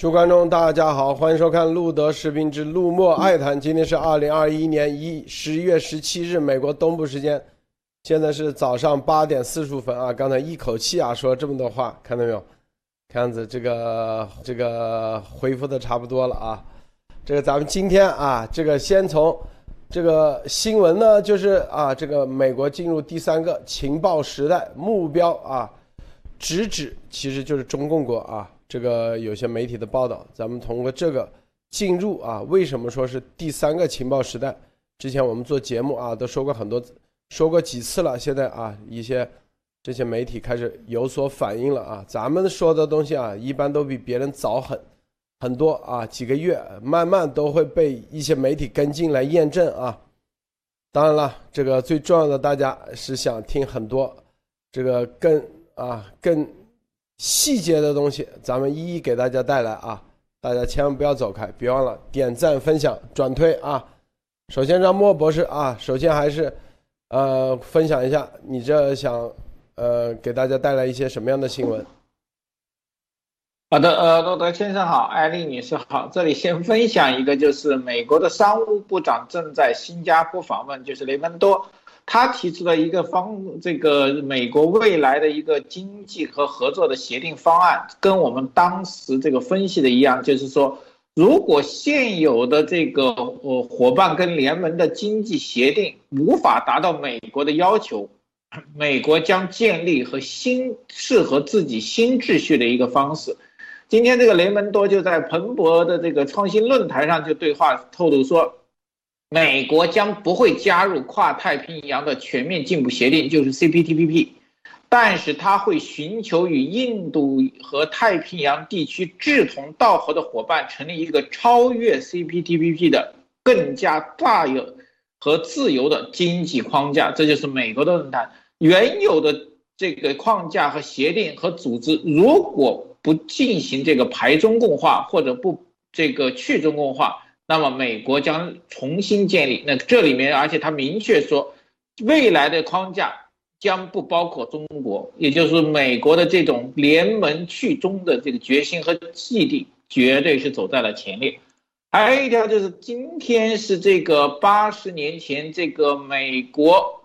诸观众，大家好，欢迎收看《路德视频之路莫爱谈》。今天是二零二一年一十一月十七日，美国东部时间，现在是早上八点四十五分啊！刚才一口气啊说了这么多话，看到没有？看样子这个这个恢复的差不多了啊。这个咱们今天啊，这个先从这个新闻呢，就是啊，这个美国进入第三个情报时代，目标啊，直指其实就是中共国啊。这个有些媒体的报道，咱们通过这个进入啊，为什么说是第三个情报时代？之前我们做节目啊，都说过很多，说过几次了。现在啊，一些这些媒体开始有所反应了啊。咱们说的东西啊，一般都比别人早很很多啊，几个月，慢慢都会被一些媒体跟进来验证啊。当然了，这个最重要的，大家是想听很多这个更啊更。细节的东西，咱们一一给大家带来啊！大家千万不要走开，别忘了点赞、分享、转推啊！首先让莫博士啊，首先还是，呃，分享一下你这想，呃，给大家带来一些什么样的新闻？好的，呃，罗德先生好，艾丽女士好，这里先分享一个，就是美国的商务部长正在新加坡访问，就是雷蒙多。他提出了一个方，这个美国未来的一个经济和合作的协定方案，跟我们当时这个分析的一样，就是说，如果现有的这个呃伙伴跟联盟的经济协定无法达到美国的要求，美国将建立和新适合自己新秩序的一个方式。今天这个雷蒙多就在彭博的这个创新论坛上就对话透露说。美国将不会加入跨太平洋的全面进步协定，就是 CPTPP，但是他会寻求与印度和太平洋地区志同道合的伙伴，成立一个超越 CPTPP 的更加大有和自由的经济框架。这就是美国的论坛原有的这个框架和协定和组织，如果不进行这个排中共化或者不这个去中共化。那么美国将重新建立，那这里面，而且他明确说，未来的框架将不包括中国，也就是美国的这种联盟去中的这个决心和气定，绝对是走在了前列。还有一条就是，今天是这个八十年前，这个美国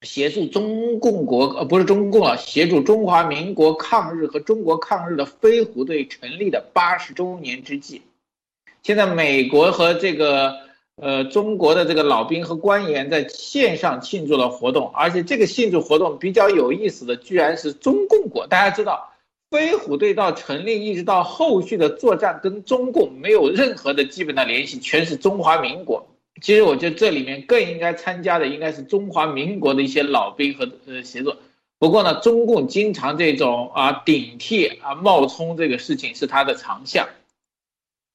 协助中共国，呃，不是中共啊，协助中华民国抗日和中国抗日的飞虎队成立的八十周年之际。现在美国和这个呃中国的这个老兵和官员在线上庆祝了活动，而且这个庆祝活动比较有意思的，居然是中共国。大家知道，飞虎队到成立一直到后续的作战，跟中共没有任何的基本的联系，全是中华民国。其实我觉得这里面更应该参加的应该是中华民国的一些老兵和呃协作。不过呢，中共经常这种啊顶替啊冒充这个事情是他的长项。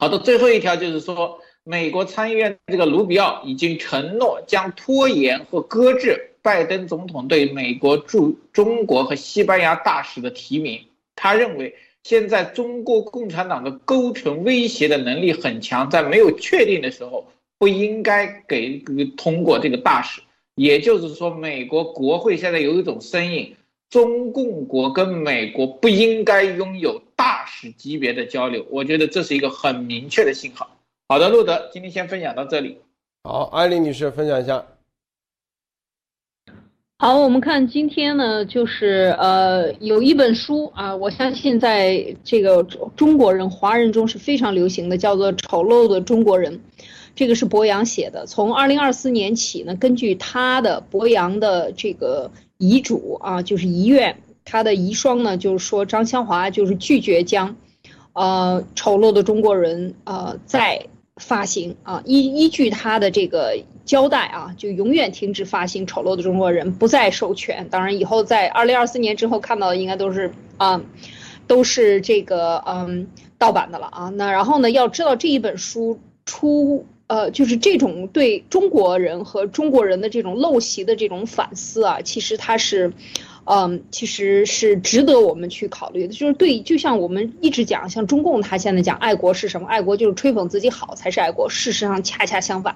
好的，最后一条就是说，美国参议院这个卢比奥已经承诺将拖延或搁置拜登总统对美国驻中国和西班牙大使的提名。他认为，现在中国共产党的构成威胁的能力很强，在没有确定的时候，不应该给通过这个大使。也就是说，美国国会现在有一种声音。中共国跟美国不应该拥有大使级别的交流，我觉得这是一个很明确的信号。好的，路德，今天先分享到这里。好，艾丽女士分享一下。好，我们看今天呢，就是呃，有一本书啊，我相信在这个中国人、华人中是非常流行的，叫做《丑陋的中国人》。这个是博洋写的。从二零二四年起呢，根据他的博洋的这个。遗嘱啊，就是遗愿，他的遗孀呢，就是说张香华就是拒绝将，呃，丑陋的中国人呃再发行啊，依依据他的这个交代啊，就永远停止发行丑陋的中国人，不再授权。当然，以后在二零二四年之后看到的应该都是啊，都是这个嗯盗版的了啊。那然后呢，要知道这一本书出。呃，就是这种对中国人和中国人的这种陋习的这种反思啊，其实它是，嗯，其实是值得我们去考虑的。就是对，就像我们一直讲，像中共他现在讲爱国是什么？爱国就是吹捧自己好才是爱国。事实上恰恰相反，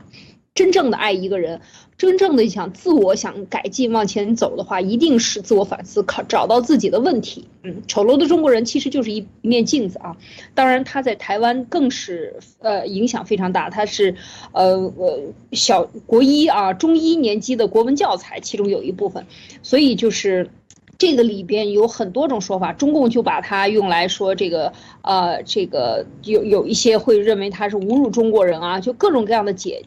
真正的爱一个人，真正的想自我想改进往前走的话，一定是自我反思，考找到自己的问题。嗯，丑陋的中国人其实就是一一面镜子啊。当然，他在台湾更是呃影响非常大，他是呃呃小国一啊中一年级的国文教材，其中有一部分，所以就是这个里边有很多种说法，中共就把它用来说这个呃这个有有一些会认为他是侮辱中国人啊，就各种各样的解。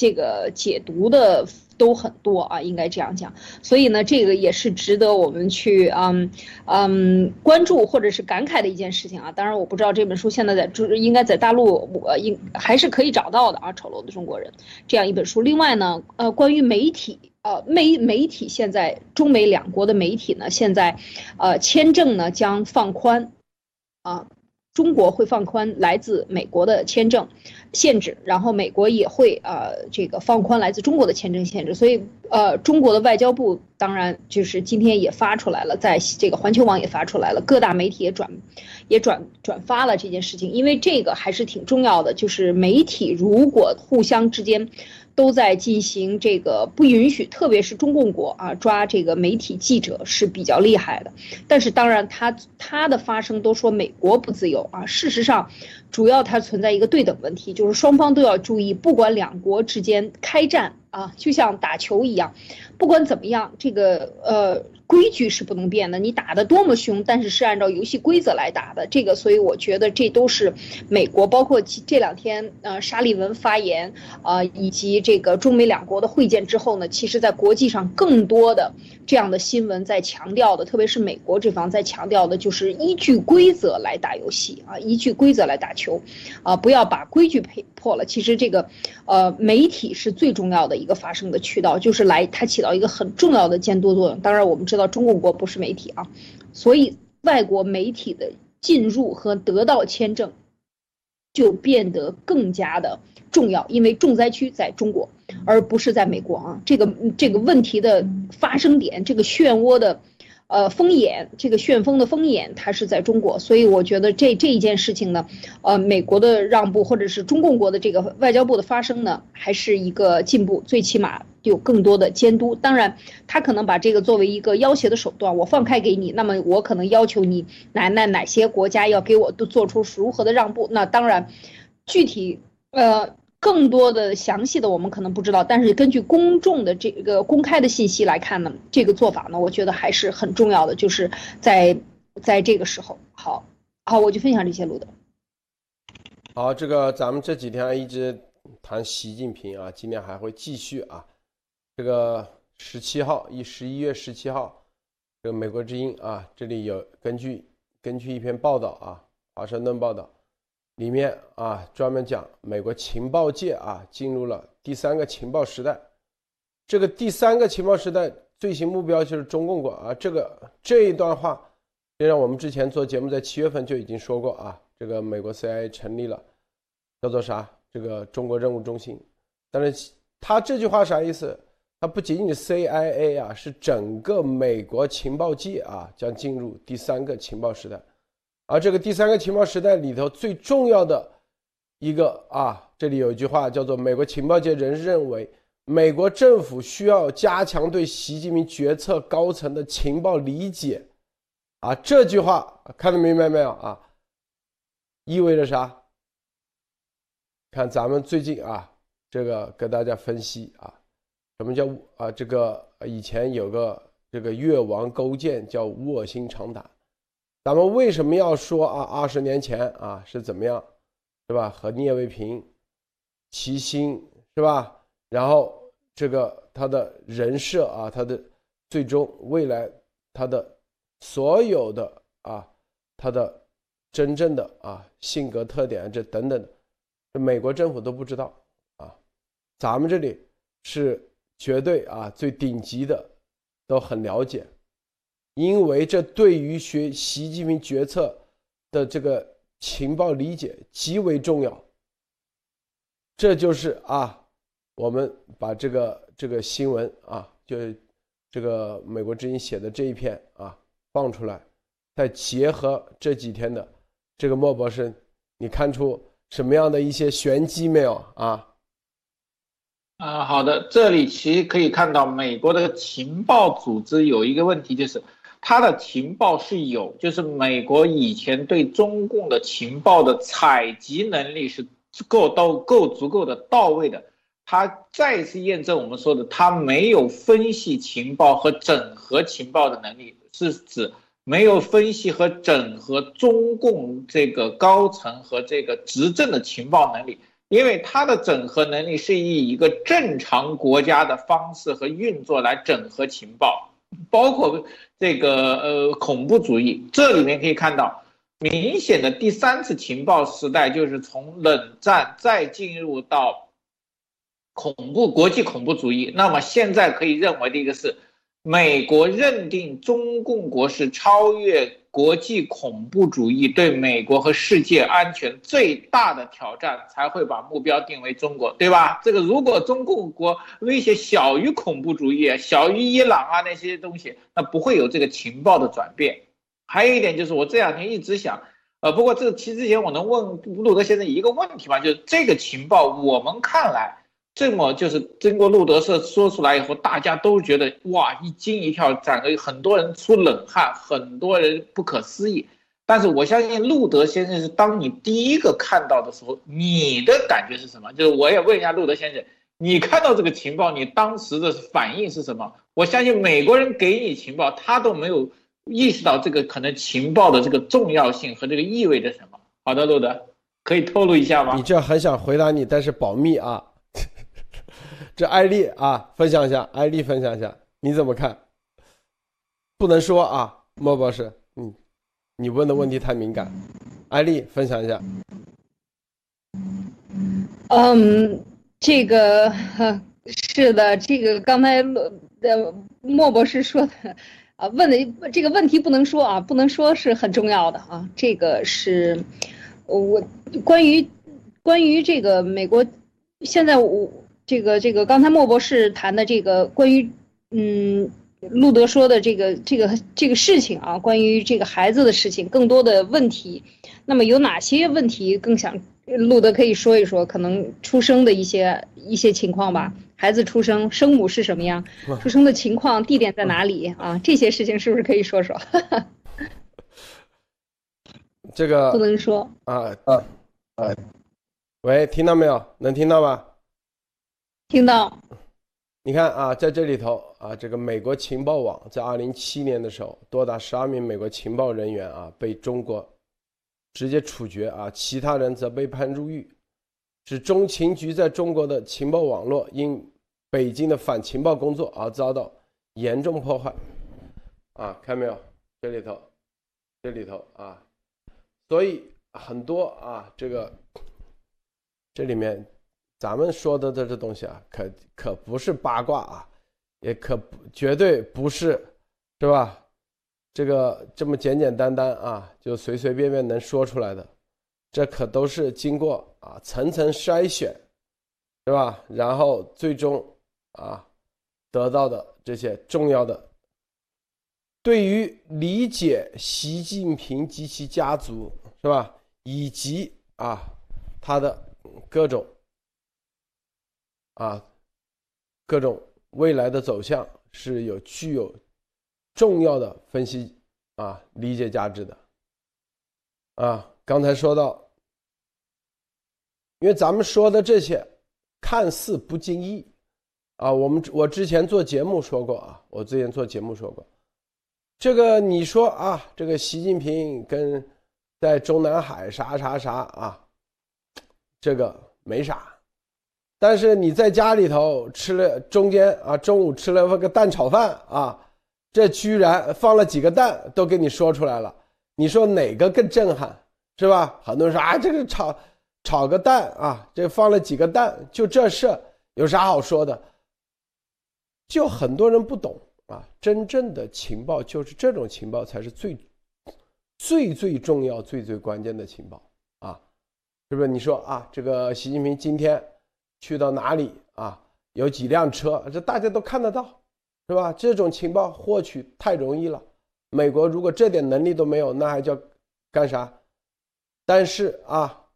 这个解读的都很多啊，应该这样讲，所以呢，这个也是值得我们去嗯嗯关注或者是感慨的一件事情啊。当然，我不知道这本书现在在中应该在大陆我应还是可以找到的啊，《丑陋的中国人》这样一本书。另外呢，呃，关于媒体，呃，媒媒体现在中美两国的媒体呢，现在，呃，签证呢将放宽，啊。中国会放宽来自美国的签证限制，然后美国也会呃这个放宽来自中国的签证限制，所以呃中国的外交部当然就是今天也发出来了，在这个环球网也发出来了，各大媒体也转也转转发了这件事情，因为这个还是挺重要的，就是媒体如果互相之间。都在进行这个不允许，特别是中共国啊抓这个媒体记者是比较厉害的。但是当然，他他的发声都说美国不自由啊。事实上，主要它存在一个对等问题，就是双方都要注意，不管两国之间开战啊，就像打球一样，不管怎么样，这个呃。规矩是不能变的，你打得多么凶，但是是按照游戏规则来打的。这个，所以我觉得这都是美国，包括这两天呃沙利文发言啊，以及这个中美两国的会见之后呢，其实在国际上更多的这样的新闻在强调的，特别是美国这方在强调的就是依据规则来打游戏啊，依据规则来打球，啊，不要把规矩破破了。其实这个，呃，媒体是最重要的一个发声的渠道，就是来它起到一个很重要的监督作用。当然，我们知道。中共国不是媒体啊，所以外国媒体的进入和得到签证就变得更加的重要，因为重灾区在中国，而不是在美国啊。这个这个问题的发生点，这个漩涡的。呃，风眼这个旋风的风眼，它是在中国，所以我觉得这这一件事情呢，呃，美国的让步或者是中共国的这个外交部的发声呢，还是一个进步，最起码有更多的监督。当然，他可能把这个作为一个要挟的手段，我放开给你，那么我可能要求你哪哪哪些国家要给我都做出如何的让步。那当然，具体呃。更多的详细的我们可能不知道，但是根据公众的这个公开的信息来看呢，这个做法呢，我觉得还是很重要的。就是在在这个时候，好，好，我就分享这些，路的。好，这个咱们这几天一直谈习近平啊，今天还会继续啊。这个十七号，一十一月十七号，这个美国之音啊，这里有根据根据一篇报道啊，华盛顿报道。里面啊，专门讲美国情报界啊进入了第三个情报时代。这个第三个情报时代最新目标就是中共国啊。这个这一段话，就让我们之前做节目在七月份就已经说过啊。这个美国 CIA 成立了，叫做啥？这个中国任务中心。但是他这句话啥意思？他不仅仅 CIA 啊，是整个美国情报界啊将进入第三个情报时代。而这个第三个情报时代里头最重要的一个啊，这里有一句话叫做“美国情报界人士认为，美国政府需要加强对习近平决策高层的情报理解”，啊，这句话看得明白没有啊？意味着啥？看咱们最近啊，这个给大家分析啊，什么叫啊？这个以前有个这个越王勾践叫卧薪尝胆。咱们为什么要说啊？二十年前啊是怎么样，是吧？和聂卫平齐心是吧？然后这个他的人设啊，他的最终未来他的所有的啊，他的真正的啊性格特点这等等，这美国政府都不知道啊。咱们这里是绝对啊最顶级的，都很了解。因为这对于学习近平决策的这个情报理解极为重要。这就是啊，我们把这个这个新闻啊，就这个美国之音写的这一篇啊放出来，再结合这几天的这个莫博士，你看出什么样的一些玄机没有啊？啊，好的，这里其实可以看到，美国的情报组织有一个问题，就是他的情报是有，就是美国以前对中共的情报的采集能力是够到够足够的到位的。他再次验证我们说的，他没有分析情报和整合情报的能力，是指没有分析和整合中共这个高层和这个执政的情报能力。因为它的整合能力是以一个正常国家的方式和运作来整合情报，包括这个呃恐怖主义，这里面可以看到明显的第三次情报时代就是从冷战再进入到恐怖国际恐怖主义。那么现在可以认为的一个是，美国认定中共国是超越。国际恐怖主义对美国和世界安全最大的挑战，才会把目标定为中国，对吧？这个如果中共国威胁小于恐怖主义、小于伊朗啊那些东西，那不会有这个情报的转变。还有一点就是，我这两天一直想，呃，不过这个其实之前我能问路德先生一个问题吗？就是这个情报，我们看来。这么就是经过路德社说出来以后，大家都觉得哇一惊一跳，整个很多人出冷汗，很多人不可思议。但是我相信路德先生是当你第一个看到的时候，你的感觉是什么？就是我也问一下路德先生，你看到这个情报，你当时的反应是什么？我相信美国人给你情报，他都没有意识到这个可能情报的这个重要性和这个意味着什么。好的，路德可以透露一下吗？你这很想回答你，但是保密啊。这艾丽啊，分享一下，艾丽分享一下，你怎么看？不能说啊，莫博士，嗯，你问的问题太敏感。艾丽分享一下。嗯，这个是的，这个刚才呃莫博士说的啊，问的这个问题不能说啊，不能说是很重要的啊，这个是我关于关于这个美国现在我。这个这个，刚才莫博士谈的这个关于，嗯，路德说的这个这个这个事情啊，关于这个孩子的事情，更多的问题，那么有哪些问题更想路德可以说一说？可能出生的一些一些情况吧，孩子出生，生母是什么样，出生的情况，地点在哪里啊？这些事情是不是可以说说？这个不能说啊啊啊！喂，听到没有？能听到吗？听到，你看啊，在这里头啊，这个美国情报网在二零七年的时候，多达十二名美国情报人员啊被中国直接处决啊，其他人则被判入狱。是中情局在中国的情报网络因北京的反情报工作而遭到严重破坏啊，看没有？这里头，这里头啊，所以很多啊，这个这里面。咱们说的这这东西啊，可可不是八卦啊，也可绝对不是，是吧？这个这么简简单单啊，就随随便便能说出来的，这可都是经过啊层层筛选，是吧？然后最终啊得到的这些重要的，对于理解习近平及其家族，是吧？以及啊他的各种。啊，各种未来的走向是有具有重要的分析啊理解价值的。啊，刚才说到，因为咱们说的这些看似不经意啊，我们我之前做节目说过啊，我之前做节目说过，这个你说啊，这个习近平跟在中南海啥啥啥啊，这个没啥。但是你在家里头吃了中间啊，中午吃了个蛋炒饭啊，这居然放了几个蛋都给你说出来了，你说哪个更震撼，是吧？很多人说啊，这个炒炒个蛋啊，这放了几个蛋，就这事有啥好说的？就很多人不懂啊，真正的情报就是这种情报才是最最最重要、最最关键的情报啊，是不是？你说啊，这个习近平今天。去到哪里啊？有几辆车？这大家都看得到，是吧？这种情报获取太容易了。美国如果这点能力都没有，那还叫干啥？但是啊，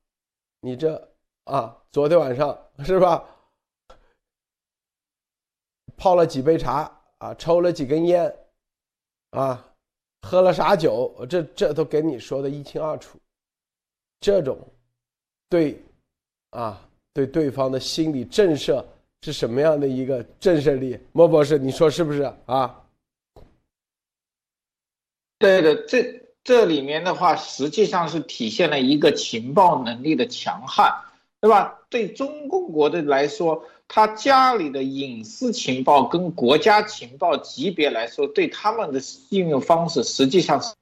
你这啊，昨天晚上是吧？泡了几杯茶啊，抽了几根烟，啊，喝了啥酒，这这都给你说的一清二楚。这种对啊，对对方的心理震慑是什么样的一个震慑力？莫博士，你说是不是啊？对的，这这里面的话，实际上是体现了一个情报能力的强悍，对吧？对中共国的来说，他家里的隐私情报跟国家情报级别来说，对他们的应用方式实际上是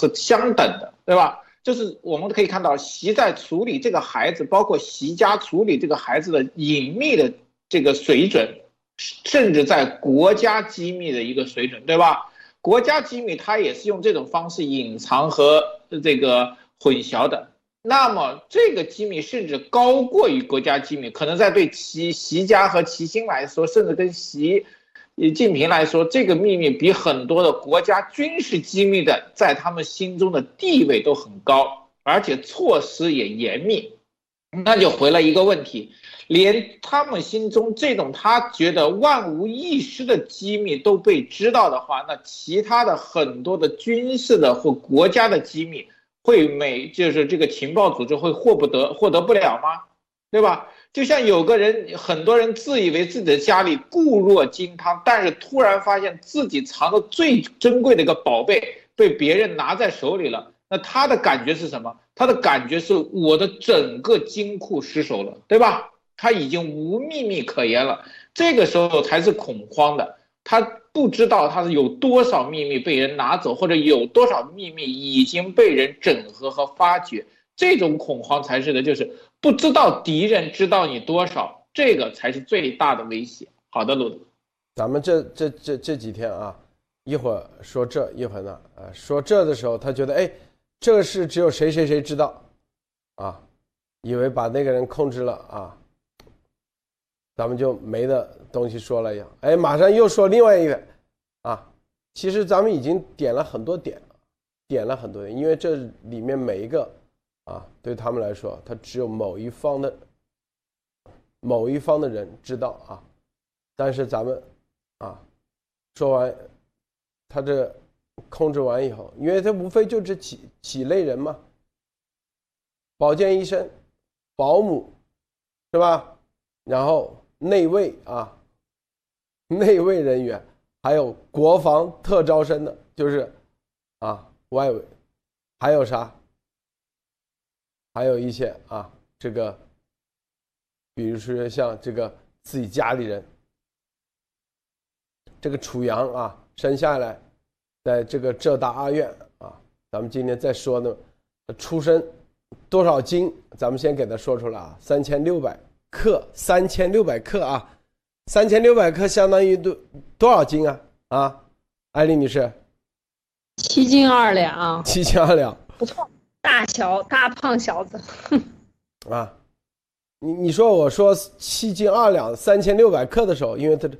是相等的，对吧？就是我们可以看到，习在处理这个孩子，包括习家处理这个孩子的隐秘的这个水准，甚至在国家机密的一个水准，对吧？国家机密他也是用这种方式隐藏和这个混淆的。那么这个机密甚至高过于国家机密，可能在对习习家和齐心来说，甚至跟习。以近平来说，这个秘密比很多的国家军事机密的在他们心中的地位都很高，而且措施也严密。那就回了一个问题：连他们心中这种他觉得万无一失的机密都被知道的话，那其他的很多的军事的或国家的机密会每就是这个情报组织会获不得获得不了吗？对吧？就像有个人，很多人自以为自己的家里固若金汤，但是突然发现自己藏的最珍贵的一个宝贝被别人拿在手里了，那他的感觉是什么？他的感觉是我的整个金库失守了，对吧？他已经无秘密可言了，这个时候才是恐慌的。他不知道他是有多少秘密被人拿走，或者有多少秘密已经被人整合和发掘，这种恐慌才是的，就是。不知道敌人知道你多少，这个才是最大的威胁。好的，鲁德，咱们这这这这几天啊，一会儿说这一会儿那，呃，说这的时候，他觉得哎，这个事只有谁谁谁知道，啊，以为把那个人控制了啊，咱们就没的东西说了一样。哎，马上又说另外一个，啊，其实咱们已经点了很多点，点了很多点，因为这里面每一个。啊，对他们来说，他只有某一方的某一方的人知道啊。但是咱们啊，说完他这控制完以后，因为他无非就这几几类人嘛：保健医生、保姆，是吧？然后内卫啊，内卫人员，还有国防特招生的，就是啊，外围，还有啥？还有一些啊，这个，比如说像这个自己家里人，这个楚阳啊，生下来，在这个浙大二院啊，咱们今天再说呢，出生多少斤？咱们先给他说出来啊，三千六百克，三千六百克啊，三千六百克相当于多多少斤啊？啊，艾丽女士，七斤二两，七斤二两，不错。大小大胖小子，啊，你你说我说七斤二两三千六百克的时候，因为他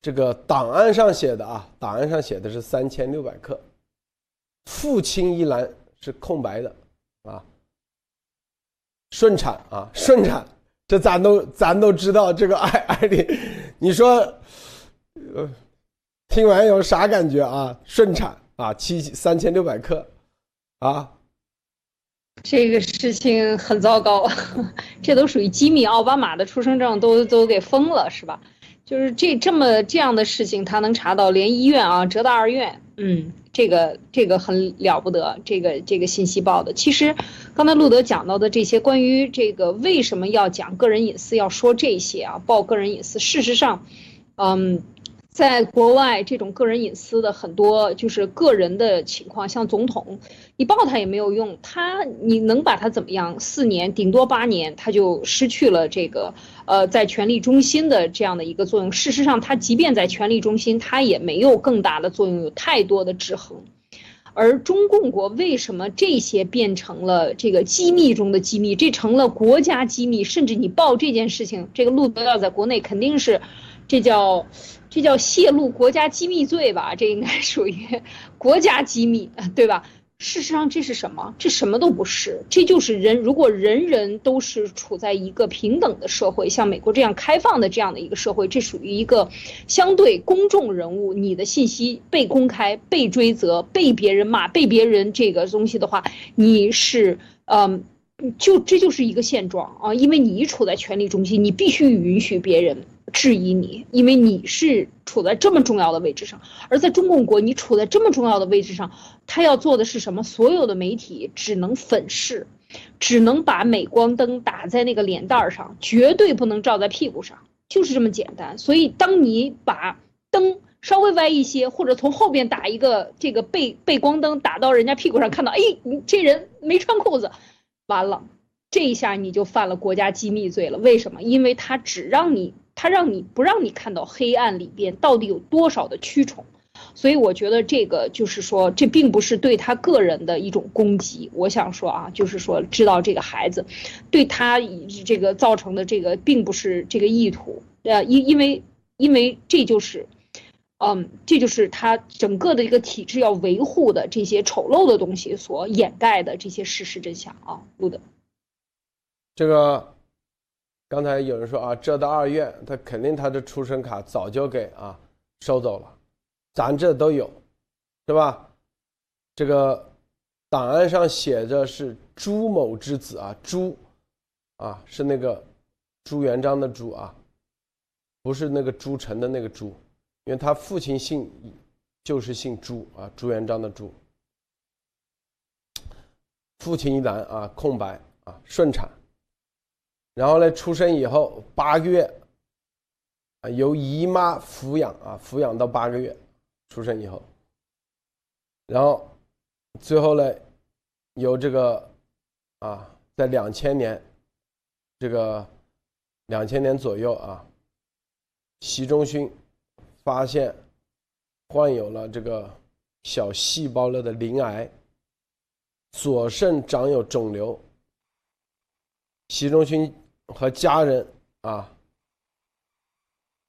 这个档案上写的啊，档案上写的是三千六百克，父亲一栏是空白的啊，顺产啊，顺产，这咱都咱都知道这个艾艾丽，你说，呃，听完有啥感觉啊？顺产啊，七三千六百克，啊。这个事情很糟糕，这都属于机密。奥巴马的出生证都都给封了，是吧？就是这这么这样的事情，他能查到，连医院啊，浙大二院，嗯，这个这个很了不得，这个这个信息报的。其实，刚才路德讲到的这些关于这个为什么要讲个人隐私，要说这些啊，报个人隐私。事实上，嗯。在国外，这种个人隐私的很多就是个人的情况，像总统，你报他也没有用，他你能把他怎么样？四年顶多八年，他就失去了这个呃在权力中心的这样的一个作用。事实上，他即便在权力中心，他也没有更大的作用，有太多的制衡。而中共国为什么这些变成了这个机密中的机密？这成了国家机密，甚至你报这件事情，这个路德要在国内肯定是，这叫。这叫泄露国家机密罪吧？这应该 属于国家机密，对吧？事实上，这是什么？这什么都不是，这就是人。如果人人都是处在一个平等的社会，像美国这样开放的这样的一个社会，这属于一个相对公众人物，你的信息被公开、被追责、被别人骂、被别人这个东西的话，你是嗯，就这就是一个现状啊，因为你处在权力中心，你必须允许别人。质疑你，因为你是处在这么重要的位置上，而在中共国，你处在这么重要的位置上，他要做的是什么？所有的媒体只能粉饰，只能把镁光灯打在那个脸蛋上，绝对不能照在屁股上，就是这么简单。所以，当你把灯稍微歪一些，或者从后边打一个这个背背光灯打到人家屁股上，看到，哎，你这人没穿裤子，完了，这一下你就犯了国家机密罪了。为什么？因为他只让你。他让你不让你看到黑暗里边到底有多少的蛆虫，所以我觉得这个就是说，这并不是对他个人的一种攻击。我想说啊，就是说知道这个孩子，对他这个造成的这个并不是这个意图，呃，因因为因为这就是，嗯，这就是他整个的一个体制要维护的这些丑陋的东西所掩盖的这些事实真相啊，路德，这个。刚才有人说啊，这到二院，他肯定他的出生卡早就给啊收走了，咱这都有，是吧？这个档案上写着是朱某之子啊，朱啊是那个朱元璋的朱啊，不是那个朱成的那个朱，因为他父亲姓就是姓朱啊，朱元璋的朱。父亲一栏啊空白啊顺产。然后呢，出生以后八个月，啊，由姨妈抚养啊，抚养到八个月，出生以后，然后最后呢，由这个啊，在两千年，这个两千年左右啊，习仲勋发现患有了这个小细胞了的鳞癌，左肾长有肿瘤，习仲勋。和家人啊，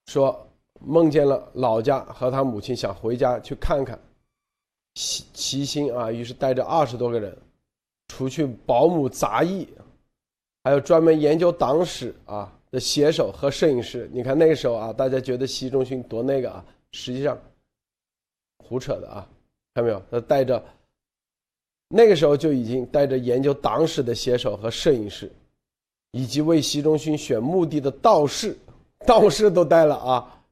说梦见了老家和他母亲，想回家去看看。齐齐心啊，于是带着二十多个人，除去保姆、杂役，还有专门研究党史啊的写手和摄影师。你看那个时候啊，大家觉得习仲勋多那个啊，实际上胡扯的啊，看到没有？他带着那个时候就已经带着研究党史的写手和摄影师。以及为习仲勋选墓地的道士，道士都带了啊，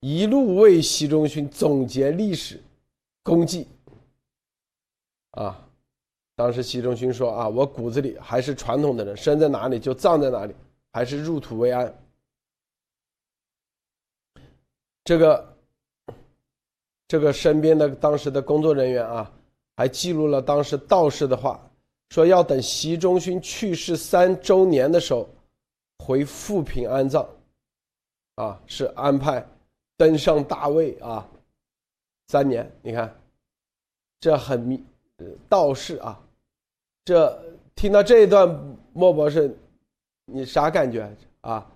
一路为习仲勋总结历史功绩。啊，当时习仲勋说啊，我骨子里还是传统的人，生在哪里就葬在哪里，还是入土为安。这个，这个身边的当时的工作人员啊，还记录了当时道士的话。说要等习仲勋去世三周年的时候，回富平安葬，啊，是安排登上大位啊，三年，你看，这很密，道士啊，这听到这一段，莫博士，你啥感觉啊？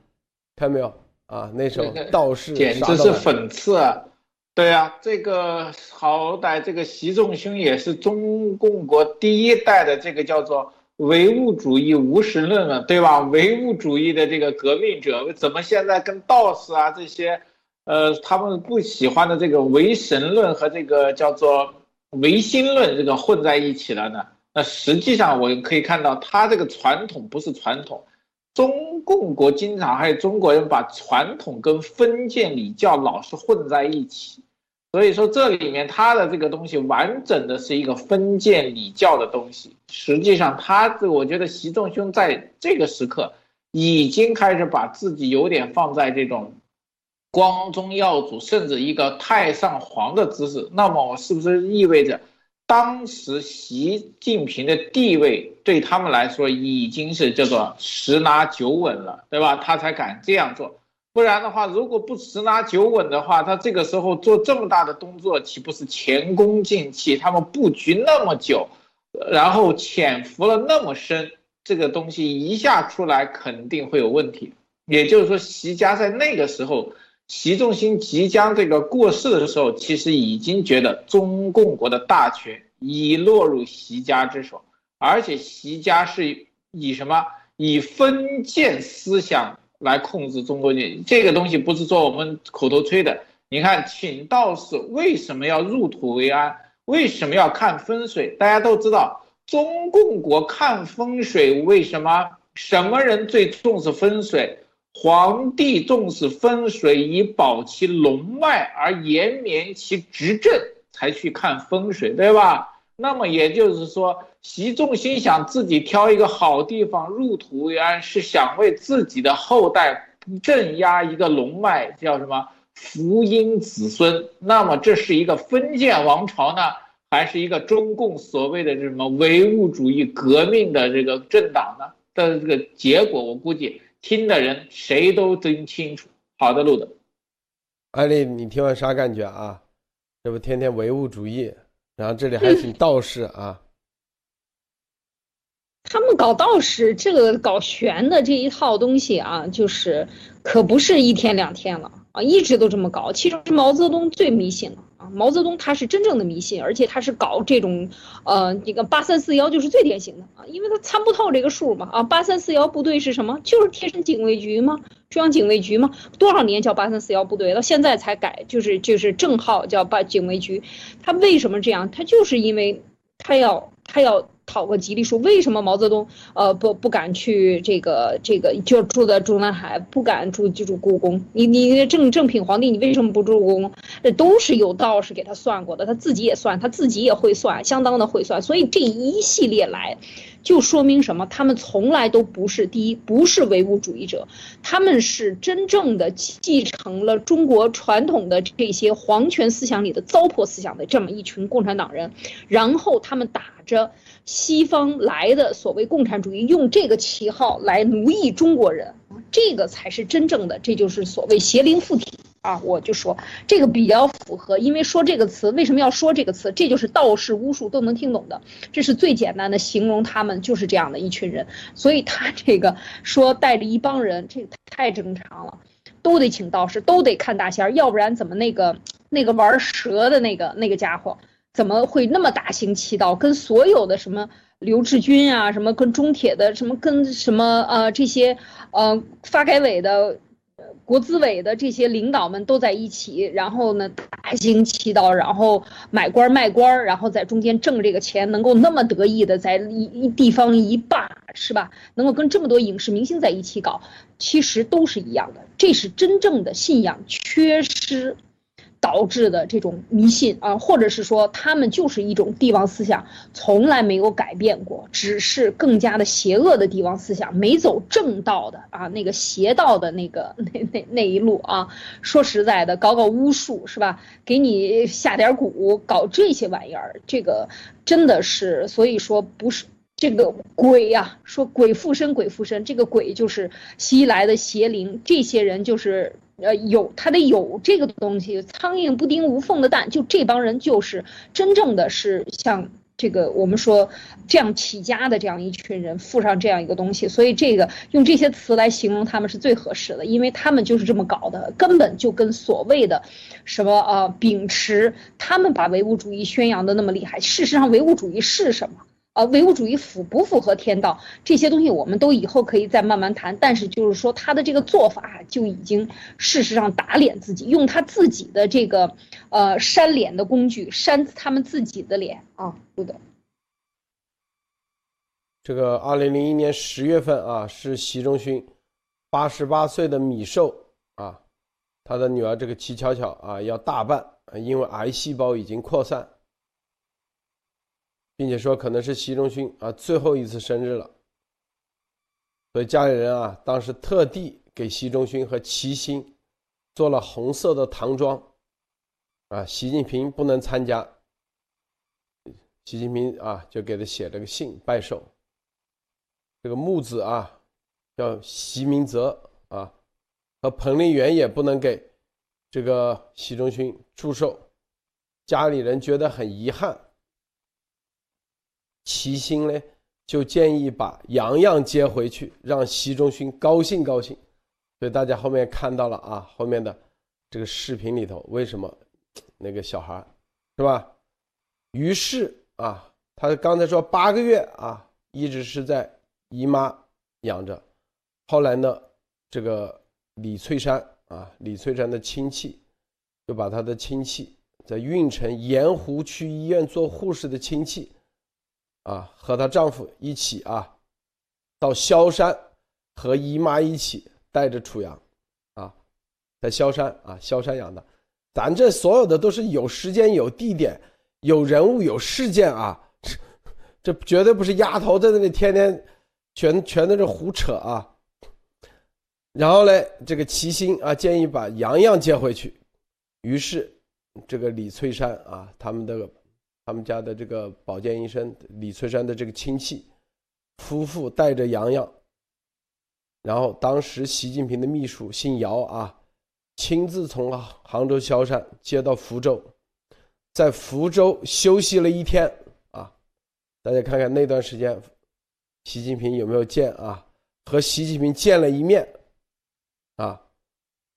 看到没有啊？那时候道士简直是讽刺。啊！对啊，这个好歹这个习仲勋也是中共国第一代的这个叫做唯物主义无神论了，对吧？唯物主义的这个革命者，怎么现在跟道士啊这些，呃，他们不喜欢的这个唯神论和这个叫做唯心论这个混在一起了呢？那实际上我们可以看到，他这个传统不是传统，中共国经常还有中国人把传统跟封建礼教老是混在一起。所以说，这里面它的这个东西完整的是一个封建礼教的东西。实际上，他这我觉得习仲勋在这个时刻已经开始把自己有点放在这种光宗耀祖，甚至一个太上皇的姿势。那么，我是不是意味着当时习近平的地位对他们来说已经是叫做十拿九稳了，对吧？他才敢这样做。不然的话，如果不十拿九稳的话，他这个时候做这么大的动作，岂不是前功尽弃？他们布局那么久，然后潜伏了那么深，这个东西一下出来肯定会有问题。也就是说，习家在那个时候，习仲勋即将这个过世的时候，其实已经觉得中共国的大权已落入习家之手，而且习家是以什么以封建思想来控制中国人，这个东西不是说我们口头吹的。你看，请道士为什么要入土为安？为什么要看风水？大家都知道，中共国看风水为什么？什么人最重视风水？皇帝重视风水以保其龙脉而延绵其执政，才去看风水，对吧？那么也就是说，习仲勋想自己挑一个好地方入土为安，是想为自己的后代镇压一个龙脉，叫什么福音子孙？那么这是一个封建王朝呢，还是一个中共所谓的什么唯物主义革命的这个政党呢？的这个结果，我估计。听的人谁都真清楚。好的，路的，艾丽，你听完啥感觉啊？这不天天唯物主义，然后这里还请道士啊。他们搞道士，这个搞玄的这一套东西啊，就是可不是一天两天了啊，一直都这么搞。其实毛泽东最迷信了啊。毛泽东他是真正的迷信，而且他是搞这种，呃，这个八三四幺就是最典型的啊，因为他参不透这个数嘛啊，八三四幺部队是什么？就是贴身警卫局吗？中央警卫局吗？多少年叫八三四幺部队到现在才改，就是就是正号叫八警卫局。他为什么这样？他就是因为他要他要。讨个吉利数，为什么毛泽东呃不不敢去这个这个就住在中南海，不敢住就住故宫？你你正正品皇帝，你为什么不住故宫？这都是有道士给他算过的，他自己也算，他自己也会算，相当的会算。所以这一系列来，就说明什么？他们从来都不是第一，不是唯物主义者，他们是真正的继承了中国传统的这些皇权思想里的糟粕思想的这么一群共产党人，然后他们打着。西方来的所谓共产主义，用这个旗号来奴役中国人，这个才是真正的，这就是所谓邪灵附体啊！我就说这个比较符合，因为说这个词为什么要说这个词？这就是道士巫术都能听懂的，这是最简单的形容他们就是这样的一群人。所以他这个说带着一帮人，这太正常了，都得请道士，都得看大仙儿，要不然怎么那个那个玩蛇的那个那个家伙？怎么会那么大行其道？跟所有的什么刘志军啊，什么跟中铁的，什么跟什么呃这些呃发改委的、国资委的这些领导们都在一起，然后呢大行其道，然后买官卖官，然后在中间挣这个钱，能够那么得意的在一一地方一霸是吧？能够跟这么多影视明星在一起搞，其实都是一样的，这是真正的信仰缺失。导致的这种迷信啊，或者是说他们就是一种帝王思想，从来没有改变过，只是更加的邪恶的帝王思想，没走正道的啊，那个邪道的那个那那那一路啊。说实在的，搞搞巫术是吧？给你下点蛊，搞这些玩意儿，这个真的是，所以说不是这个鬼呀，说鬼附身，鬼附身，这个鬼就是西来的邪灵，这些人就是。呃，有他得有这个东西，苍蝇不叮无缝的蛋，就这帮人就是真正的是像这个我们说这样起家的这样一群人，附上这样一个东西，所以这个用这些词来形容他们是最合适的，因为他们就是这么搞的，根本就跟所谓的什么呃秉持他们把唯物主义宣扬的那么厉害，事实上唯物主义是什么？呃，唯物主义符不符合天道这些东西，我们都以后可以再慢慢谈。但是就是说，他的这个做法就已经事实上打脸自己，用他自己的这个呃扇脸的工具扇他们自己的脸啊，不的。这个二零零一年十月份啊，是习仲勋八十八岁的米寿啊，他的女儿这个齐巧巧啊要大办，因为癌细胞已经扩散。并且说可能是习仲勋啊最后一次生日了，所以家里人啊当时特地给习仲勋和齐心做了红色的唐装，啊，习近平不能参加，习近平啊就给他写了个信拜寿。这个木子啊叫习明泽啊和彭丽媛也不能给这个习仲勋祝寿，家里人觉得很遗憾。齐心呢，就建议把洋洋接回去，让习仲勋高兴高兴。所以大家后面看到了啊，后面的这个视频里头，为什么那个小孩是吧？于是啊，他刚才说八个月啊，一直是在姨妈养着。后来呢，这个李翠山啊，李翠山的亲戚就把他的亲戚在运城盐湖区医院做护士的亲戚啊，和她丈夫一起啊，到萧山和姨妈一起带着楚阳啊，在萧山啊，萧山养的。咱这所有的都是有时间、有地点、有人物、有事件啊，这绝对不是丫头在那里天天全全在这胡扯啊。然后嘞，这个齐心啊建议把洋洋接回去，于是这个李翠山啊，他们的他们家的这个保健医生李翠山的这个亲戚夫妇带着洋洋，然后当时习近平的秘书姓姚啊。亲自从杭州萧山接到福州，在福州休息了一天啊！大家看看那段时间，习近平有没有见啊？和习近平见了一面啊！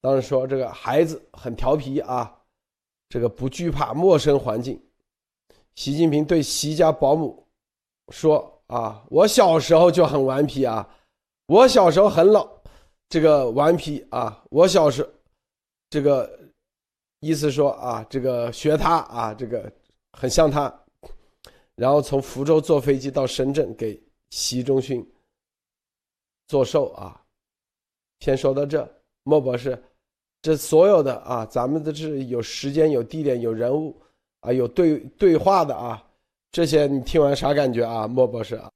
当时说这个孩子很调皮啊，这个不惧怕陌生环境。习近平对习家保姆说啊：“我小时候就很顽皮啊，我小时候很老，这个顽皮啊，我小时。”这个意思说啊，这个学他啊，这个很像他，然后从福州坐飞机到深圳给习仲勋做寿啊。先说到这，莫博士，这所有的啊，咱们的是有时间、有地点、有人物啊，有对对话的啊，这些你听完啥感觉啊，莫博士啊？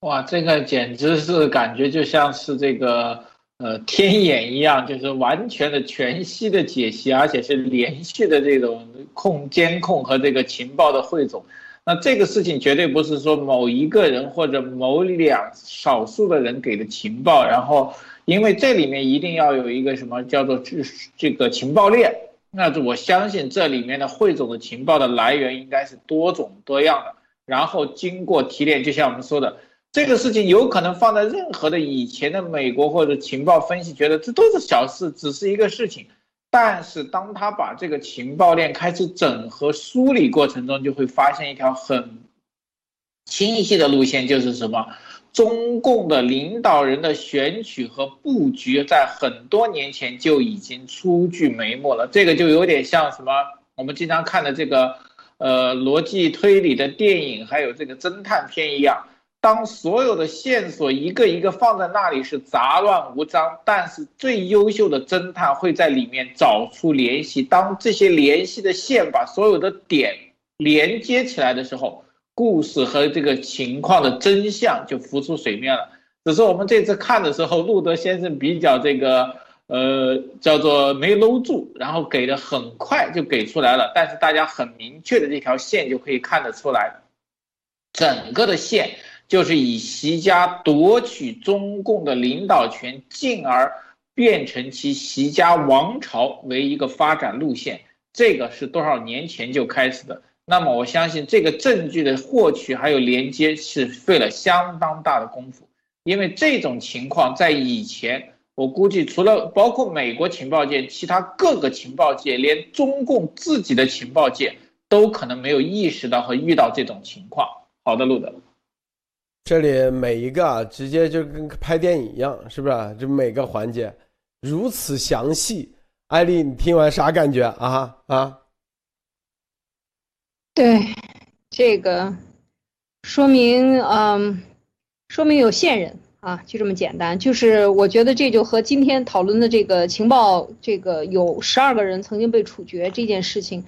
哇，这个简直是感觉就像是这个。呃，天眼一样，就是完全的全息的解析，而且是连续的这种控监控和这个情报的汇总。那这个事情绝对不是说某一个人或者某两少数的人给的情报，然后因为这里面一定要有一个什么叫做这这个情报链。那我相信这里面的汇总的情报的来源应该是多种多样的，然后经过提炼，就像我们说的。这个事情有可能放在任何的以前的美国或者情报分析，觉得这都是小事，只是一个事情。但是当他把这个情报链开始整合梳理过程中，就会发现一条很清晰的路线，就是什么？中共的领导人的选取和布局，在很多年前就已经初具眉目了。这个就有点像什么？我们经常看的这个呃逻辑推理的电影，还有这个侦探片一样。当所有的线索一个一个放在那里是杂乱无章，但是最优秀的侦探会在里面找出联系。当这些联系的线把所有的点连接起来的时候，故事和这个情况的真相就浮出水面了。只是我们这次看的时候，路德先生比较这个呃叫做没搂住，然后给的很快就给出来了。但是大家很明确的这条线就可以看得出来，整个的线。就是以习家夺取中共的领导权，进而变成其习家王朝为一个发展路线，这个是多少年前就开始的。那么我相信这个证据的获取还有连接是费了相当大的功夫，因为这种情况在以前，我估计除了包括美国情报界，其他各个情报界，连中共自己的情报界都可能没有意识到和遇到这种情况。好的，路德。这里每一个啊，直接就跟拍电影一样，是不是？就每个环节如此详细，艾丽，你听完啥感觉啊？啊？对，这个说明，嗯，说明有线人啊，就这么简单。就是我觉得这就和今天讨论的这个情报，这个有十二个人曾经被处决这件事情。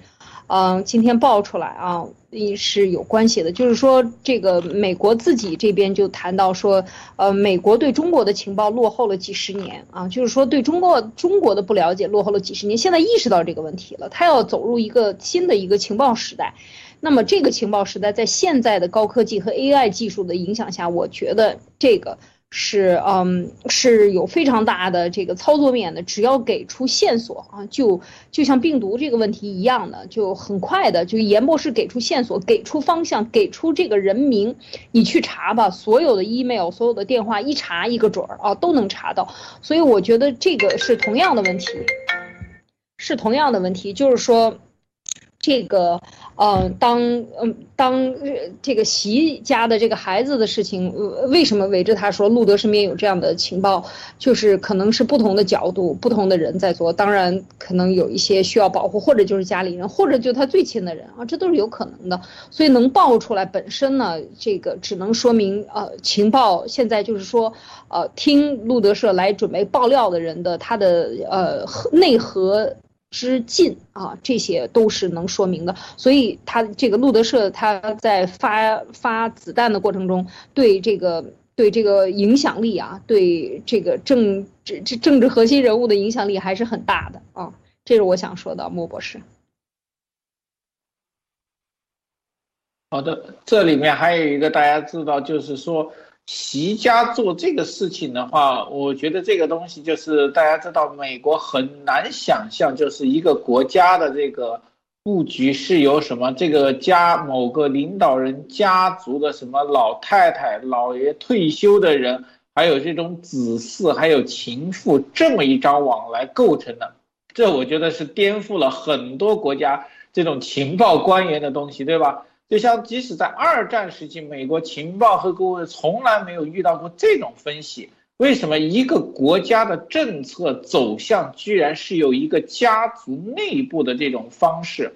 嗯，今天爆出来啊，也是有关系的。就是说，这个美国自己这边就谈到说，呃，美国对中国的情报落后了几十年啊，就是说对中国中国的不了解落后了几十年，现在意识到这个问题了，他要走入一个新的一个情报时代。那么这个情报时代在现在的高科技和 AI 技术的影响下，我觉得这个。是，嗯，是有非常大的这个操作面的。只要给出线索啊，就就像病毒这个问题一样的，就很快的。就严博士给出线索，给出方向，给出这个人名，你去查吧。所有的 email，所有的电话，一查一个准儿啊，都能查到。所以我觉得这个是同样的问题，是同样的问题，就是说。这个，呃，当，嗯，当这个习家的这个孩子的事情，为什么围着他说？路德身边有这样的情报，就是可能是不同的角度、不同的人在做。当然，可能有一些需要保护，或者就是家里人，或者就他最亲的人啊，这都是有可能的。所以能爆出来本身呢，这个只能说明，呃，情报现在就是说，呃，听路德社来准备爆料的人的他的呃内核。之近啊，这些都是能说明的。所以他这个路德社，他在发发子弹的过程中，对这个对这个影响力啊，对这个政治这政治核心人物的影响力还是很大的啊。这是我想说的，莫博士。好的，这里面还有一个大家知道，就是说。习家做这个事情的话，我觉得这个东西就是大家知道，美国很难想象，就是一个国家的这个布局是由什么这个家某个领导人家族的什么老太太、老爷退休的人，还有这种子嗣，还有情妇这么一张网来构成的。这我觉得是颠覆了很多国家这种情报官员的东西，对吧？就像即使在二战时期，美国情报和顾问从来没有遇到过这种分析。为什么一个国家的政策走向居然是由一个家族内部的这种方式，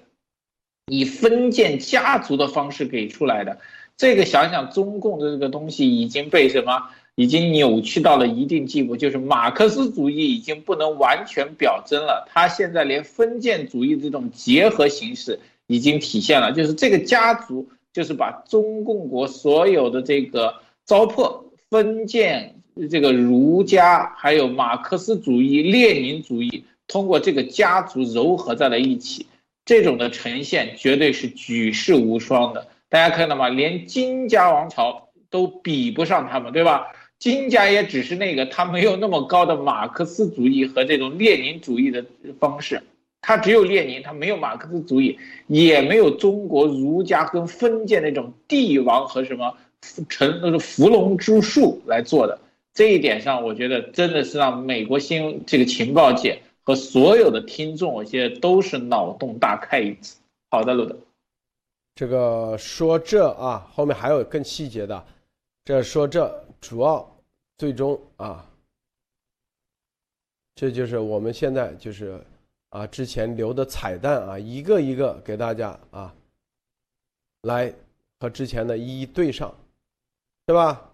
以封建家族的方式给出来的？这个想想，中共的这个东西已经被什么？已经扭曲到了一定地步，就是马克思主义已经不能完全表征了。他现在连封建主义这种结合形式。已经体现了，就是这个家族，就是把中共国所有的这个糟粕、封建、这个儒家，还有马克思主义、列宁主义，通过这个家族糅合在了一起。这种的呈现绝对是举世无双的。大家看到吗？连金家王朝都比不上他们，对吧？金家也只是那个，他没有那么高的马克思主义和这种列宁主义的方式。他只有列宁，他没有马克思主义，也没有中国儒家跟封建那种帝王和什么臣那个伏龙之术来做的。这一点上，我觉得真的是让美国新这个情报界和所有的听众，我觉得都是脑洞大开一次。好的，路德，这个说这啊，后面还有更细节的，这说这主要最终啊，这就是我们现在就是。啊，之前留的彩蛋啊，一个一个给大家啊，来和之前的一一对上，是吧？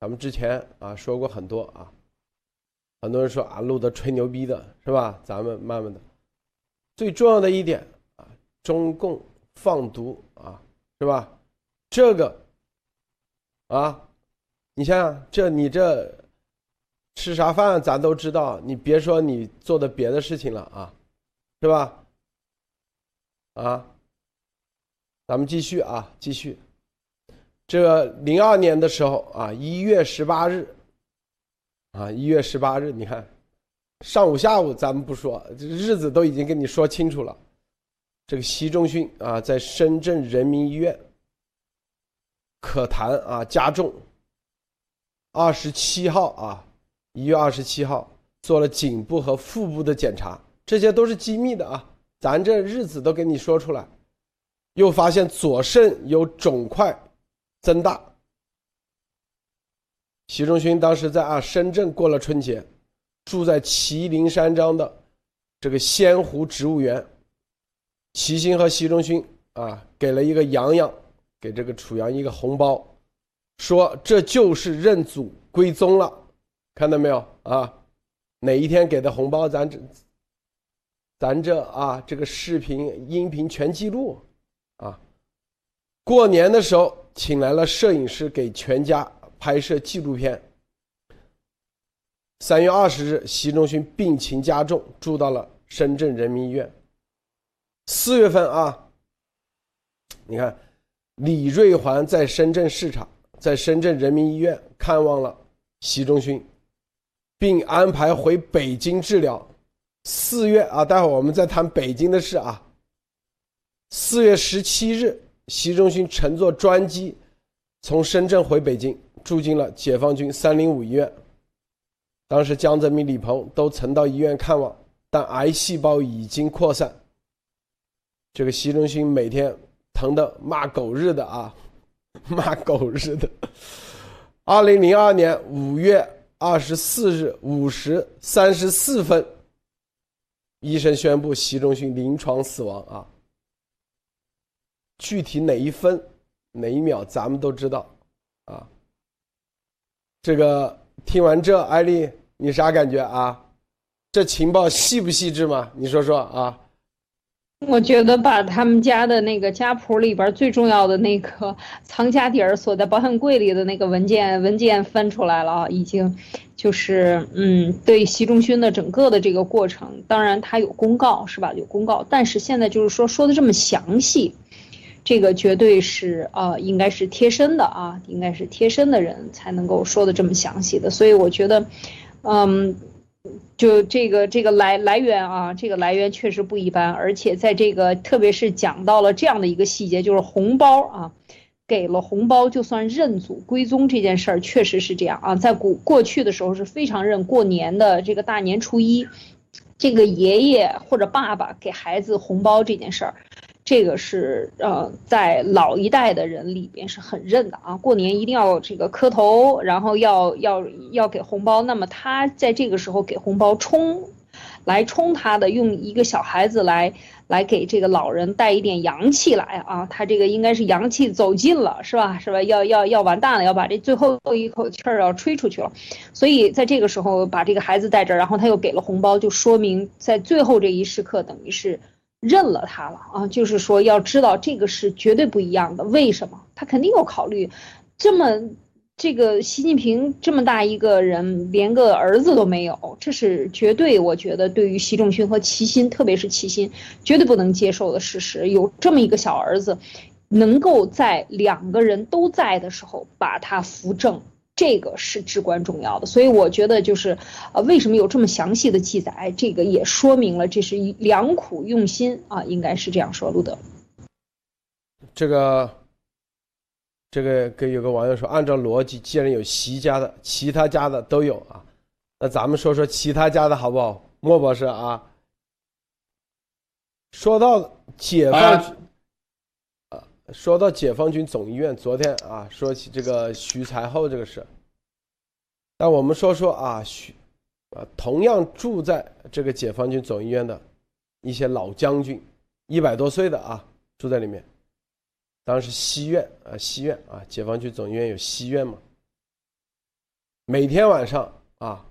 咱们之前啊说过很多啊，很多人说啊，录的吹牛逼的是吧？咱们慢慢的，最重要的一点啊，中共放毒啊，是吧？这个啊，你想想，这你这吃啥饭咱都知道，你别说你做的别的事情了啊。是吧？啊，咱们继续啊，继续。这零二年的时候啊，一月十八日，啊，一月十八日，你看，上午下午咱们不说，这日子都已经跟你说清楚了。这个习仲勋啊，在深圳人民医院可谈啊加重。二十七号啊，一月二十七号做了颈部和腹部的检查。这些都是机密的啊，咱这日子都给你说出来。又发现左肾有肿块增大。习仲勋当时在啊深圳过了春节，住在麒麟山庄的这个仙湖植物园。齐心和习仲勋啊给了一个洋洋，给这个楚阳一个红包，说这就是认祖归宗了。看到没有啊？哪一天给的红包，咱这。咱这啊，这个视频、音频全记录，啊，过年的时候请来了摄影师给全家拍摄纪录片。三月二十日，习仲勋病情加重，住到了深圳人民医院。四月份啊，你看，李瑞环在深圳视察，在深圳人民医院看望了习仲勋，并安排回北京治疗。四月啊，待会儿我们再谈北京的事啊。四月十七日，习仲勋乘坐专机从深圳回北京，住进了解放军三零五医院。当时江泽民、李鹏都曾到医院看望，但癌细胞已经扩散。这个习仲勋每天疼的骂狗日的啊，骂狗日的。二零零二年五月二十四日五时三十四分，医生宣布习仲勋临床死亡啊。具体哪一分哪一秒咱们都知道啊。这个听完这，艾丽你啥感觉啊？这情报细不细致嘛？你说说啊。我觉得把他们家的那个家谱里边最重要的那个 藏家底儿锁在保险柜里的那个文件文件翻出来了啊，已经就是嗯，对习仲勋的整个的这个过程，当然他有公告是吧？有公告，但是现在就是说说的这么详细，这个绝对是啊，应该是贴身的啊，应该是贴身的人才能够说的这么详细的，所以我觉得，嗯。就这个这个来来源啊，这个来源确实不一般，而且在这个特别是讲到了这样的一个细节，就是红包啊，给了红包就算认祖归宗这件事儿，确实是这样啊，在古过去的时候是非常认过年的这个大年初一，这个爷爷或者爸爸给孩子红包这件事儿。这个是呃，在老一代的人里边是很认的啊，过年一定要这个磕头，然后要要要给红包。那么他在这个时候给红包冲，来冲他的，用一个小孩子来来给这个老人带一点阳气来啊，他这个应该是阳气走尽了，是吧？是吧？要要要完蛋了，要把这最后一口气儿要吹出去了，所以在这个时候把这个孩子带着，然后他又给了红包，就说明在最后这一时刻等于是。认了他了啊，就是说要知道这个是绝对不一样的。为什么？他肯定有考虑。这么这个习近平这么大一个人，连个儿子都没有，这是绝对我觉得对于习仲勋和齐心，特别是齐心，绝对不能接受的事实。有这么一个小儿子，能够在两个人都在的时候把他扶正。这个是至关重要的，所以我觉得就是，呃，为什么有这么详细的记载？这个也说明了这是良苦用心啊，应该是这样说。路德，这个，这个跟有个网友说，按照逻辑，既然有习家的，其他家的都有啊，那咱们说说其他家的好不好？莫博士啊，说到解放。说到解放军总医院，昨天啊，说起这个徐才厚这个事，那我们说说啊，徐啊，同样住在这个解放军总医院的一些老将军，一百多岁的啊，住在里面，当时西院啊，西院啊，解放军总医院有西院嘛，每天晚上啊，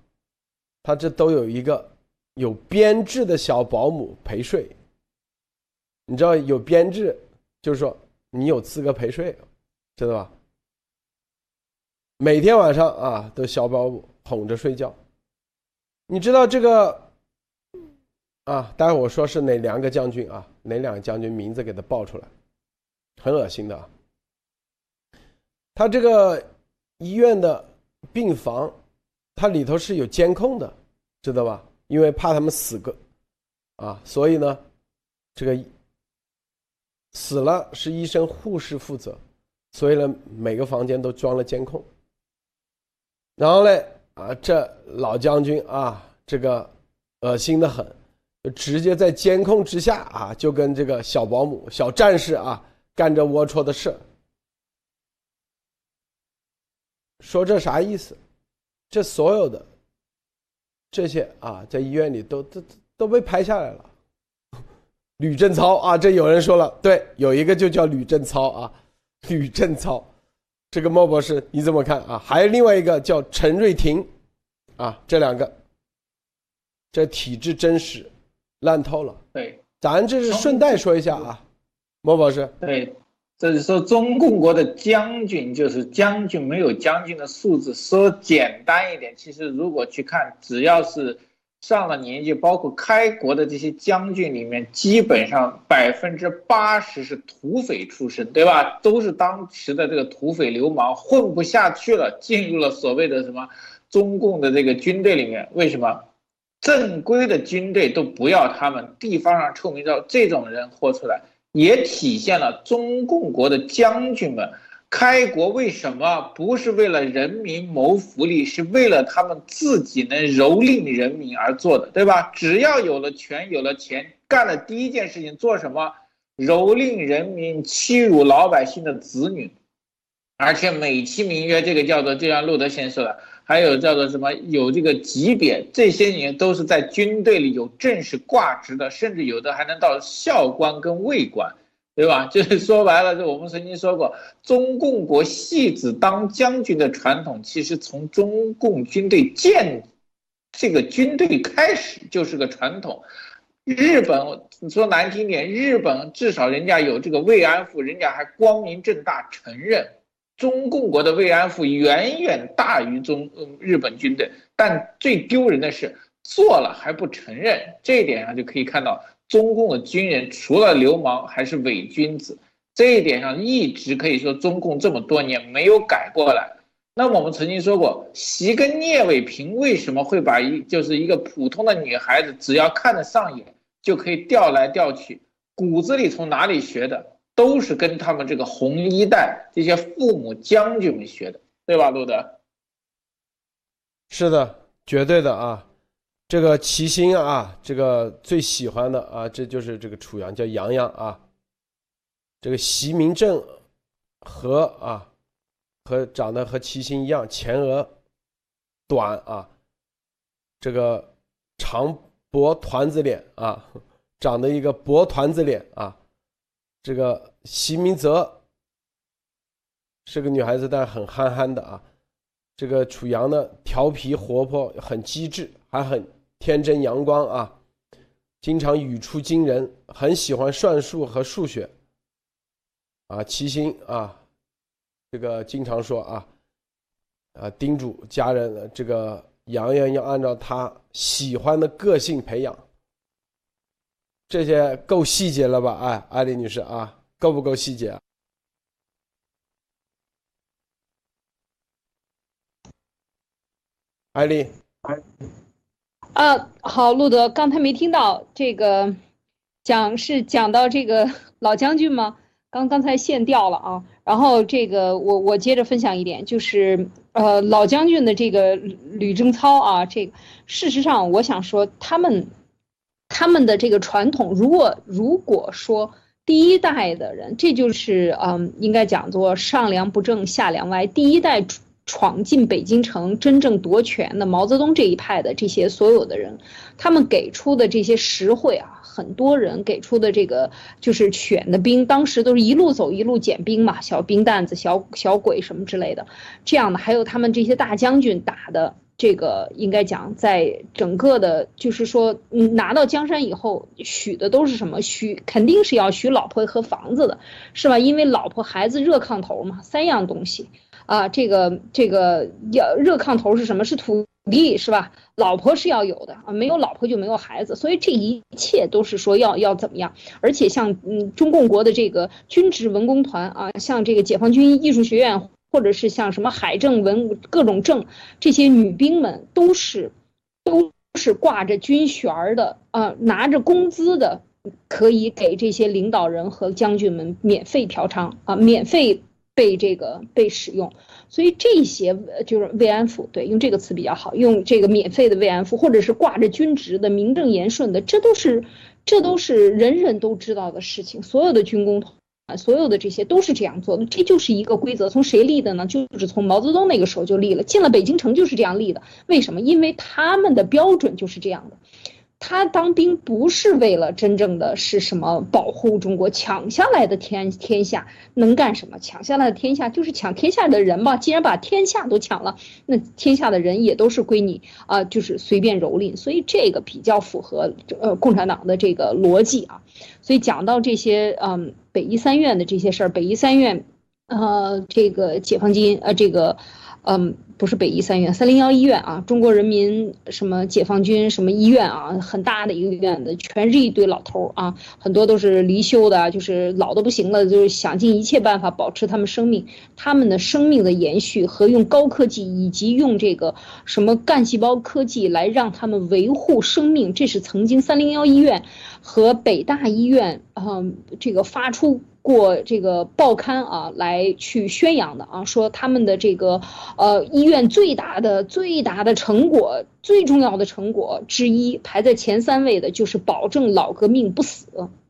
他这都有一个有编制的小保姆陪睡，你知道有编制，就是说。你有资格陪睡，知道吧？每天晚上啊，都小保姆哄着睡觉。你知道这个啊？待会我说是哪两个将军啊？哪两个将军名字给他报出来？很恶心的。他这个医院的病房，它里头是有监控的，知道吧？因为怕他们死个啊，所以呢，这个。死了是医生护士负责，所以呢，每个房间都装了监控。然后呢，啊，这老将军啊，这个恶心的很，就直接在监控之下啊，就跟这个小保姆、小战士啊干着龌龊的事。说这啥意思？这所有的这些啊，在医院里都都都被拍下来了。吕正操啊，这有人说了，对，有一个就叫吕正操啊，吕正操，这个莫博士你怎么看啊？还有另外一个叫陈瑞霆，啊，这两个，这体质真实，烂透了。对，咱这是顺带说一下啊，莫博士。对，这是说中共国的将军就是将军，没有将军的素质。说简单一点，其实如果去看，只要是。上了年纪，包括开国的这些将军里面，基本上百分之八十是土匪出身，对吧？都是当时的这个土匪流氓，混不下去了，进入了所谓的什么中共的这个军队里面。为什么正规的军队都不要他们？地方上臭名昭，这种人豁出来，也体现了中共国的将军们。开国为什么不是为了人民谋福利，是为了他们自己能蹂躏人民而做的，对吧？只要有了权，有了钱，干了第一件事情做什么？蹂躏人民、欺辱老百姓的子女，而且美其名曰这个叫做，就像路德先说的，还有叫做什么有这个级别，这些人都是在军队里有正式挂职的，甚至有的还能到校官跟尉官，对吧？就是说白了，就我们曾经说过，中共国戏子当将军的传统，其实从中共军队建这个军队开始就是个传统。日本，你说难听点，日本至少人家有这个慰安妇，人家还光明正大承认，中共国的慰安妇远远大于中日本军队。但最丢人的是做了还不承认，这一点上就可以看到，中共的军人除了流氓还是伪君子。这一点上一直可以说，中共这么多年没有改过来。那我们曾经说过，习跟聂卫平为什么会把一就是一个普通的女孩子，只要看得上眼。就可以调来调去，骨子里从哪里学的，都是跟他们这个红一代这些父母将军们学的，对吧，路德？是的，绝对的啊！这个齐心啊，这个最喜欢的啊，这就是这个楚阳叫杨洋啊。这个习明正和啊，和长得和齐心一样，前额短啊，这个长。薄团子脸啊，长得一个薄团子脸啊，这个席明泽是个女孩子，但很憨憨的啊。这个楚阳呢，调皮活泼，很机智，还很天真阳光啊，经常语出惊人，很喜欢算术和数学啊。齐心啊，这个经常说啊，啊，叮嘱家人这个。洋洋要按照他喜欢的个性培养，这些够细节了吧？哎，艾丽女士啊，够不够细节？艾丽，啊，好，路德，刚才没听到这个讲是讲到这个老将军吗？刚刚才线掉了啊，然后这个我我接着分享一点，就是呃老将军的这个吕正操啊，这个事实上我想说他们他们的这个传统，如果如果说第一代的人，这就是嗯应该讲作上梁不正下梁歪，第一代闯进北京城真正夺权的毛泽东这一派的这些所有的人，他们给出的这些实惠啊。很多人给出的这个就是选的兵，当时都是一路走一路捡兵嘛，小兵蛋子、小小鬼什么之类的，这样的还有他们这些大将军打的这个，应该讲在整个的，就是说，拿到江山以后许的都是什么？许肯定是要许老婆和房子的，是吧？因为老婆孩子热炕头嘛，三样东西啊，这个这个要热炕头是什么？是土。地是吧？老婆是要有的啊，没有老婆就没有孩子，所以这一切都是说要要怎么样？而且像嗯中共国的这个军职文工团啊，像这个解放军艺术学院，或者是像什么海政文各种政这些女兵们，都是都是挂着军衔的啊，拿着工资的，可以给这些领导人和将军们免费嫖娼啊，免费被这个被使用。所以这些就是慰安妇，对，用这个词比较好，用这个免费的慰安妇，或者是挂着军职的、名正言顺的，这都是，这都是人人都知道的事情。所有的军工团，所有的这些都是这样做的，这就是一个规则。从谁立的呢？就是从毛泽东那个时候就立了，进了北京城就是这样立的。为什么？因为他们的标准就是这样的。他当兵不是为了真正的是什么保护中国抢下来的天天下能干什么？抢下来的天下就是抢天下的人嘛。既然把天下都抢了，那天下的人也都是归你啊，就是随便蹂躏。所以这个比较符合呃共产党的这个逻辑啊。所以讲到这些嗯北医三院的这些事儿，北医三院呃这个解放军呃这个。嗯，不是北医三院，三零幺医院啊，中国人民什么解放军什么医院啊，很大的一个院子，全是一堆老头儿啊，很多都是离休的，就是老的不行了，就是想尽一切办法保持他们生命，他们的生命的延续和用高科技以及用这个什么干细胞科技来让他们维护生命，这是曾经三零幺医院和北大医院啊，这个发出。过这个报刊啊，来去宣扬的啊，说他们的这个呃医院最大的最大的成果，最重要的成果之一，排在前三位的就是保证老革命不死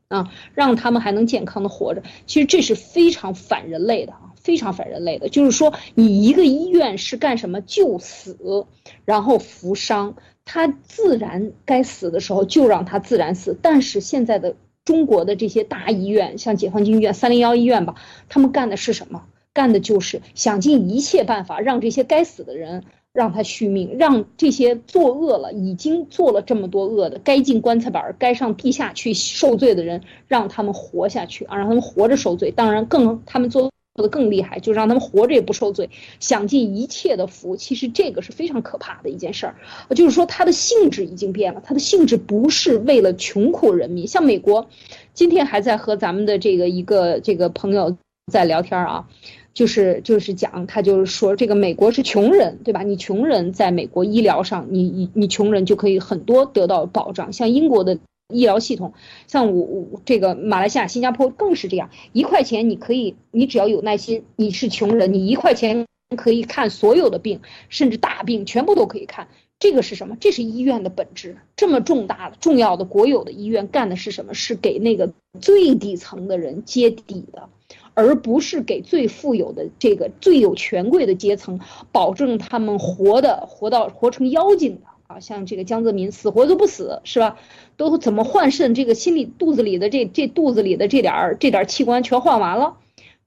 啊，让他们还能健康的活着。其实这是非常反人类的啊，非常反人类的。就是说，你一个医院是干什么？救死，然后扶伤，他自然该死的时候就让他自然死。但是现在的中国的这些大医院，像解放军医院、三零幺医院吧，他们干的是什么？干的就是想尽一切办法让这些该死的人让他续命，让这些作恶了、已经做了这么多恶的、该进棺材板、该上地下去受罪的人，让他们活下去啊，让他们活着受罪。当然，更他们做做的更厉害，就让他们活着也不受罪，享尽一切的福。其实这个是非常可怕的一件事儿，就是说它的性质已经变了，它的性质不是为了穷苦人民。像美国，今天还在和咱们的这个一个这个朋友在聊天啊。就是就是讲，他就是说，这个美国是穷人，对吧？你穷人在美国医疗上，你你你穷人就可以很多得到保障。像英国的医疗系统，像我我这个马来西亚、新加坡更是这样，一块钱你可以，你只要有耐心，你是穷人，你一块钱可以看所有的病，甚至大病全部都可以看。这个是什么？这是医院的本质。这么重大的、重要的国有的医院干的是什么？是给那个最底层的人接底的。而不是给最富有的这个最有权贵的阶层保证他们活的活到活成妖精的啊，像这个江泽民死活都不死是吧？都怎么换肾？这个心里肚子里的这这肚子里的这点儿这点器官全换完了。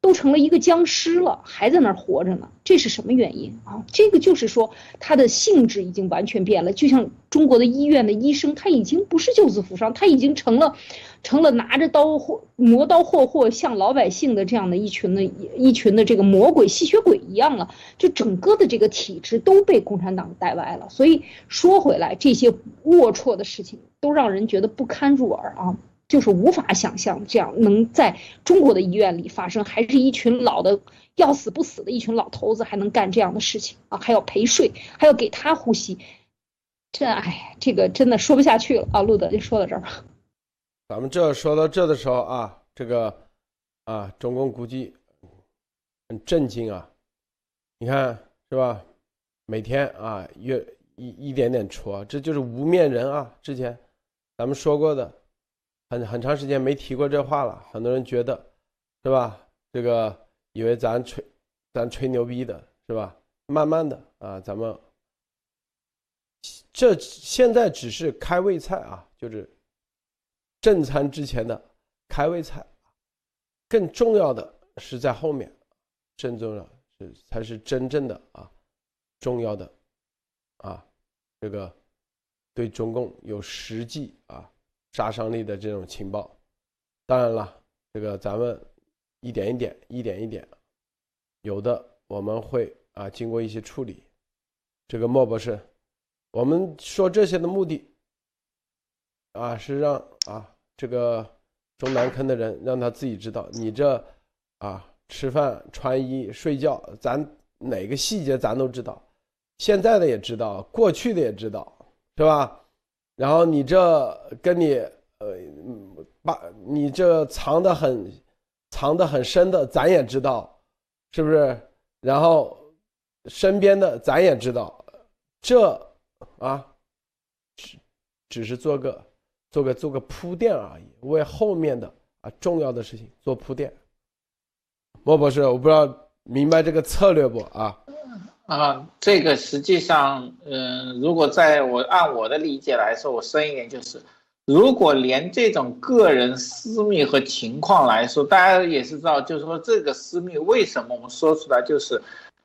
都成了一个僵尸了，还在那儿活着呢，这是什么原因啊？这个就是说，它的性质已经完全变了。就像中国的医院的医生，他已经不是救死扶伤，他已经成了，成了拿着刀或磨刀霍霍向老百姓的这样的一群的一群的这个魔鬼吸血鬼一样了。就整个的这个体制都被共产党带歪了。所以说回来，这些龌龊的事情都让人觉得不堪入耳啊。就是无法想象这样能在中国的医院里发生，还是一群老的要死不死的一群老头子还能干这样的事情啊？还要陪睡，还要给他呼吸，这哎，这个真的说不下去了啊！路德就说到这儿吧。咱们这说到这的时候啊，这个啊，中共估计很震惊啊！你看是吧？每天啊，越一一点点戳，这就是无面人啊！之前咱们说过的。很很长时间没提过这话了，很多人觉得，是吧？这个以为咱吹，咱吹牛逼的是吧？慢慢的啊，咱们这现在只是开胃菜啊，就是正餐之前的开胃菜，更重要的是在后面，真重要是才是真正的啊，重要的啊，这个对中共有实际啊。杀伤力的这种情报，当然了，这个咱们一点一点、一点一点，有的我们会啊经过一些处理。这个莫博士，我们说这些的目的啊是让啊这个中南坑的人让他自己知道，你这啊吃饭、穿衣、睡觉，咱哪个细节咱都知道，现在的也知道，过去的也知道，是吧？然后你这跟你呃，把你这藏的很，藏的很深的，咱也知道，是不是？然后身边的咱也知道，这啊，只只是做个做个做个铺垫而已，为后面的啊重要的事情做铺垫。莫博士，我不知道明白这个策略不啊？啊，这个实际上，嗯，如果在我按我的理解来说，我深一点就是，如果连这种个人私密和情况来说，大家也是知道，就是说这个私密为什么我们说出来，就是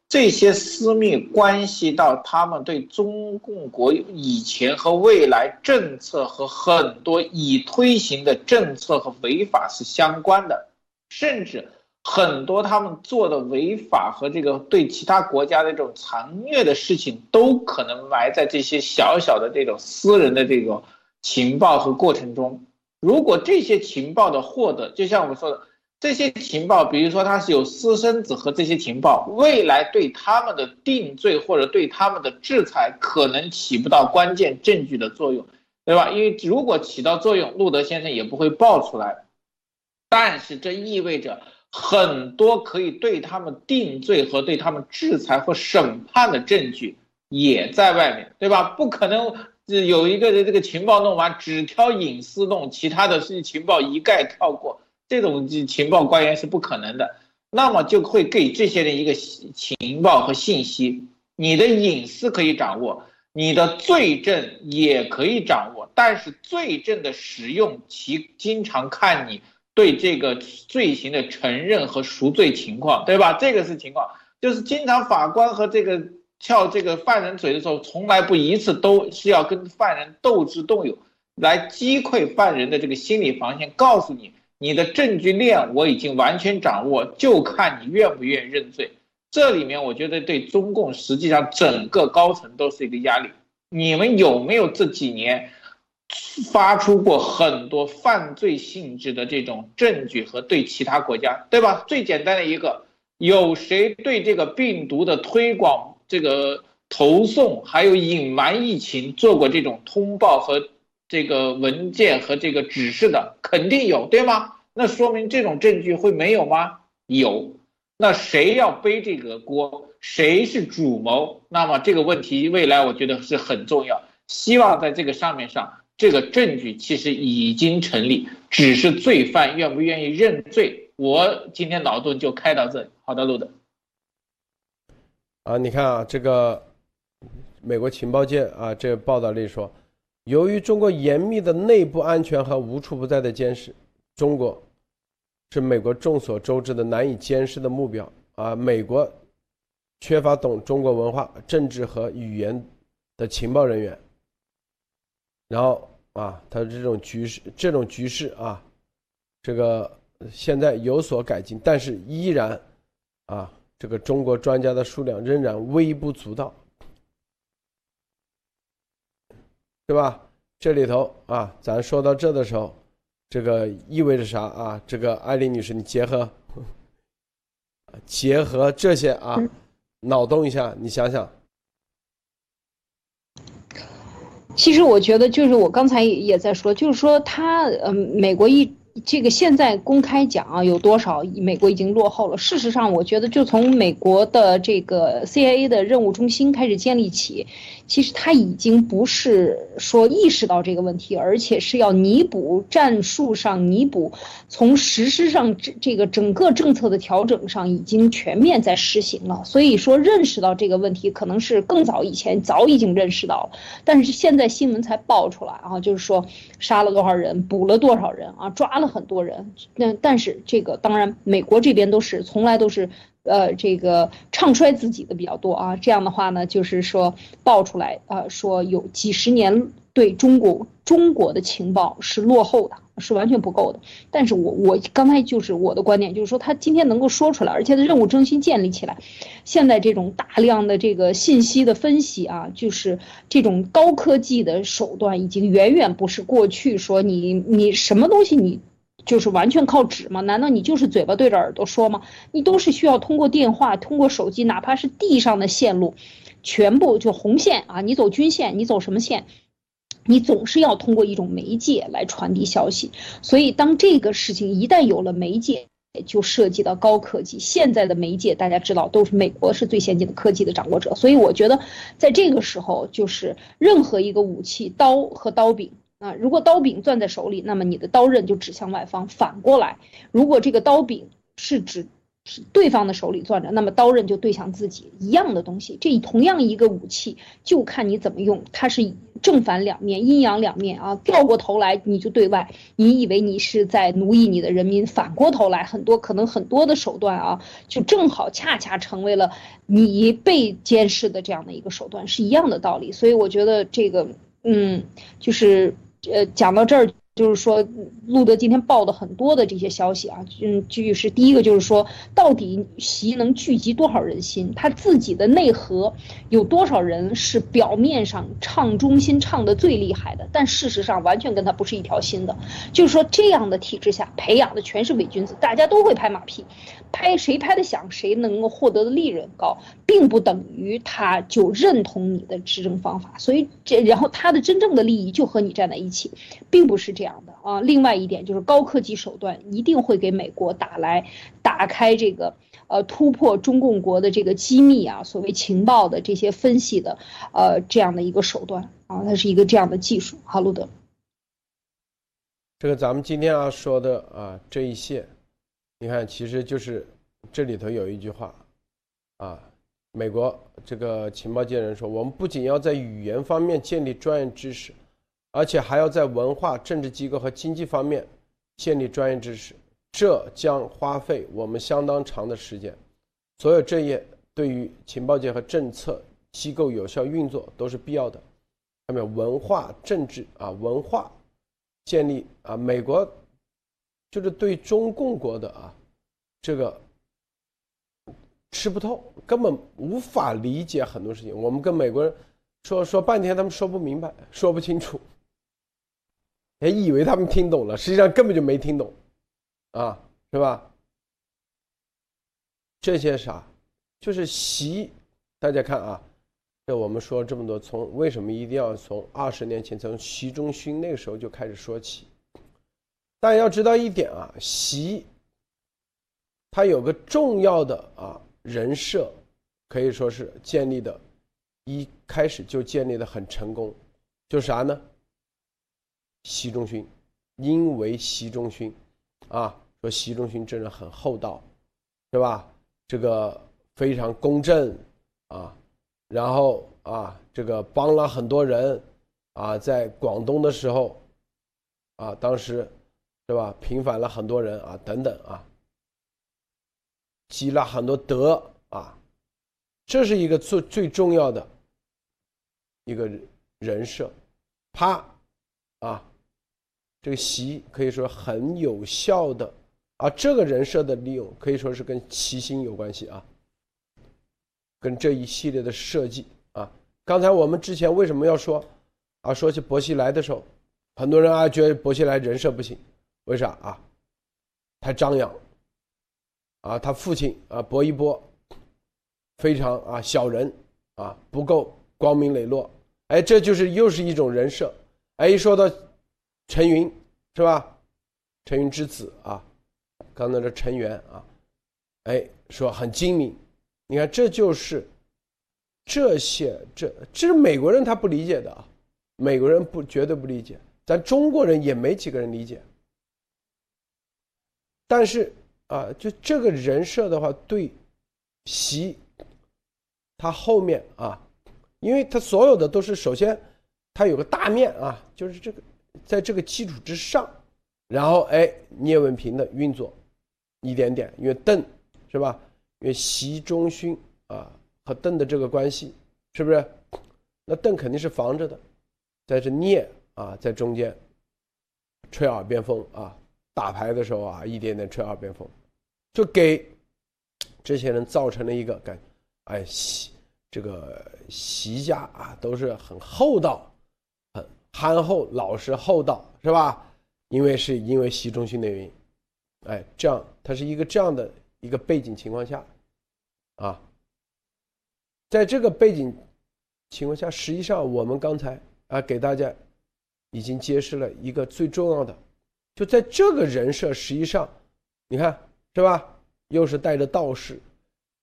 这些私密关系到他们对中共国以前和未来政策和很多已推行的政策和违法是相关的，甚至。很多他们做的违法和这个对其他国家的这种残虐的事情，都可能埋在这些小小的这种私人的这种情报和过程中。如果这些情报的获得，就像我们说的，这些情报，比如说他是有私生子和这些情报，未来对他们的定罪或者对他们的制裁，可能起不到关键证据的作用，对吧？因为如果起到作用，路德先生也不会爆出来。但是这意味着。很多可以对他们定罪和对他们制裁和审判的证据也在外面，对吧？不可能有一个人这个情报弄完，只挑隐私弄，其他的是情报一概跳过，这种情报官员是不可能的。那么就会给这些人一个情报和信息，你的隐私可以掌握，你的罪证也可以掌握，但是罪证的使用，其经常看你对这个罪行的承认和赎罪情况，对吧？这个是情况，就是经常法官和这个。撬这个犯人嘴的时候，从来不一次都是要跟犯人斗智斗勇，来击溃犯人的这个心理防线。告诉你，你的证据链我已经完全掌握，就看你愿不愿意认罪。这里面我觉得对中共实际上整个高层都是一个压力。你们有没有这几年发出过很多犯罪性质的这种证据和对其他国家，对吧？最简单的一个，有谁对这个病毒的推广？这个投送还有隐瞒疫情做过这种通报和这个文件和这个指示的肯定有，对吗？那说明这种证据会没有吗？有。那谁要背这个锅？谁是主谋？那么这个问题未来我觉得是很重要。希望在这个上面上，这个证据其实已经成立，只是罪犯愿不愿意认罪。我今天脑洞就开到这里。好的，路德。啊，你看啊，这个美国情报界啊，这个报道里说，由于中国严密的内部安全和无处不在的监视，中国是美国众所周知的难以监视的目标啊。美国缺乏懂中国文化、政治和语言的情报人员。然后啊，他这种局势，这种局势啊，这个现在有所改进，但是依然啊。这个中国专家的数量仍然微不足道，对吧？这里头啊，咱说到这的时候，这个意味着啥啊？这个艾丽女士，你结合结合这些啊，脑洞一下，你想想。其实我觉得，就是我刚才也在说，就是说他嗯，美国一。这个现在公开讲啊，有多少美国已经落后了？事实上，我觉得就从美国的这个 CIA 的任务中心开始建立起。其实他已经不是说意识到这个问题，而且是要弥补战术上弥补，从实施上这这个整个政策的调整上已经全面在实行了。所以说认识到这个问题可能是更早以前早已经认识到了，但是现在新闻才爆出来啊，就是说杀了多少人，捕了多少人啊，抓了很多人。那但是这个当然美国这边都是从来都是。呃，这个唱衰自己的比较多啊，这样的话呢，就是说爆出来，呃，说有几十年对中国中国的情报是落后的，是完全不够的。但是我我刚才就是我的观点，就是说他今天能够说出来，而且他任务中心建立起来，现在这种大量的这个信息的分析啊，就是这种高科技的手段，已经远远不是过去说你你什么东西你。就是完全靠纸吗？难道你就是嘴巴对着耳朵说吗？你都是需要通过电话、通过手机，哪怕是地上的线路，全部就红线啊！你走均线，你走什么线？你总是要通过一种媒介来传递消息。所以，当这个事情一旦有了媒介，就涉及到高科技。现在的媒介大家知道，都是美国是最先进的科技的掌握者。所以，我觉得在这个时候，就是任何一个武器，刀和刀柄。啊，如果刀柄攥在手里，那么你的刀刃就指向外方。反过来，如果这个刀柄是指是对方的手里攥着，那么刀刃就对向自己。一样的东西，这同样一个武器，就看你怎么用。它是正反两面，阴阳两面啊。掉过头来你就对外，你以为你是在奴役你的人民；反过头来，很多可能很多的手段啊，就正好恰恰成为了你被监视的这样的一个手段，是一样的道理。所以我觉得这个，嗯，就是。呃，讲到这儿，就是说，路德今天报的很多的这些消息啊，嗯，就是第一个就是说，到底习能聚集多少人心？他自己的内核有多少人是表面上唱中心唱的最厉害的，但事实上完全跟他不是一条心的。就是说，这样的体制下培养的全是伪君子，大家都会拍马屁。拍谁拍的响，谁能够获得的利润高，并不等于他就认同你的执政方法。所以这，然后他的真正的利益就和你站在一起，并不是这样啊。另外一点就是高科技手段一定会给美国打来打开这个呃突破中共国的这个机密啊，所谓情报的这些分析的呃这样的一个手段。啊，它是一个这样的技术。好，路德，这个咱们今天要说的啊这一些，你看，其实就是这里头有一句话啊，美国这个情报界人说，我们不仅要在语言方面建立专业知识，而且还要在文化、政治机构和经济方面建立专业知识，这将花费我们相当长的时间。所有这些对于情报界和政策机构有效运作都是必要的。下面文化、政治啊，文化建立啊，美国就是对中共国的啊，这个吃不透，根本无法理解很多事情。我们跟美国人说说半天，他们说不明白，说不清楚，还以为他们听懂了，实际上根本就没听懂，啊，是吧？这些啥，就是习，大家看啊。这我们说这么多，从为什么一定要从二十年前从习仲勋那个时候就开始说起？但要知道一点啊，习他有个重要的啊人设，可以说是建立的，一开始就建立的很成功，就是啥呢？习仲勋，因为习仲勋，啊，说习仲勋这人很厚道，是吧？这个非常公正啊。然后啊，这个帮了很多人，啊，在广东的时候，啊，当时，是吧？平反了很多人啊，等等啊，积了很多德啊，这是一个最最重要的一个人设，啪，啊，这个习可以说很有效的啊，这个人设的利用可以说是跟齐心有关系啊。跟这一系列的设计啊，刚才我们之前为什么要说啊？说起薄熙来的时候，很多人啊觉得薄熙来人设不行，为啥啊？太张扬啊，他父亲啊薄一波非常啊小人啊，不够光明磊落，哎，这就是又是一种人设。哎，一说到陈云是吧？陈云之子啊，刚才的陈元啊，哎，说很精明。你看，这就是这些，这这是美国人他不理解的啊，美国人不绝对不理解，咱中国人也没几个人理解。但是啊，就这个人设的话，对习他后面啊，因为他所有的都是首先他有个大面啊，就是这个在这个基础之上，然后哎，聂文平的运作一点点，因为邓是吧？因为习仲勋啊和邓的这个关系，是不是？那邓肯定是防着的，在这聂啊在中间吹耳边风啊，打牌的时候啊一点点吹耳边风，就给这些人造成了一个感，哎习这个习家啊都是很厚道、憨厚、老实、厚道，是吧？因为是因为习仲勋的原因，哎，这样他是一个这样的。一个背景情况下，啊，在这个背景情况下，实际上我们刚才啊给大家已经揭示了一个最重要的，就在这个人设，实际上你看是吧？又是带着道士，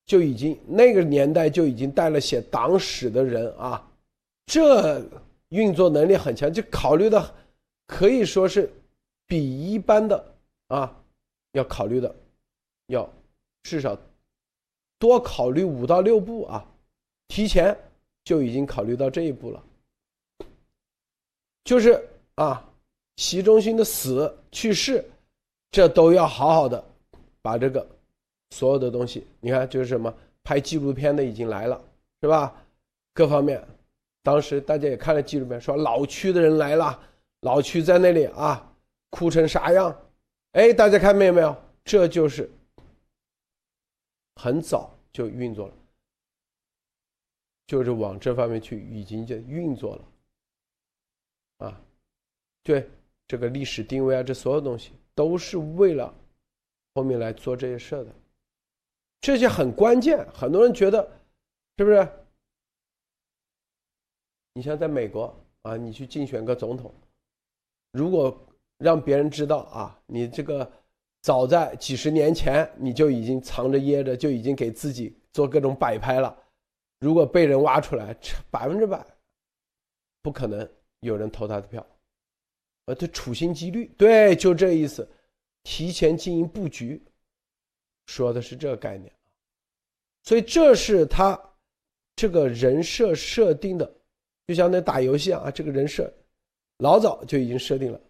就已经那个年代就已经带了写党史的人啊，这运作能力很强，就考虑的可以说是比一般的啊要考虑的要。至少多考虑五到六步啊，提前就已经考虑到这一步了。就是啊，习仲勋的死去世，这都要好好的把这个所有的东西，你看就是什么拍纪录片的已经来了，是吧？各方面，当时大家也看了纪录片，说老区的人来了，老区在那里啊，哭成啥样？哎，大家看没有没有？这就是。很早就运作了，就是往这方面去已经就运作了，啊，对这个历史定位啊，这所有东西都是为了后面来做这些事的，这些很关键。很多人觉得是不是？你像在美国啊，你去竞选个总统，如果让别人知道啊，你这个。早在几十年前，你就已经藏着掖着，就已经给自己做各种摆拍了。如果被人挖出来，百分之百不可能有人投他的票，呃，他处心积虑，对，就这意思，提前经营布局，说的是这个概念，所以这是他这个人设设定的，就像那打游戏啊，这个人设老早就已经设定了，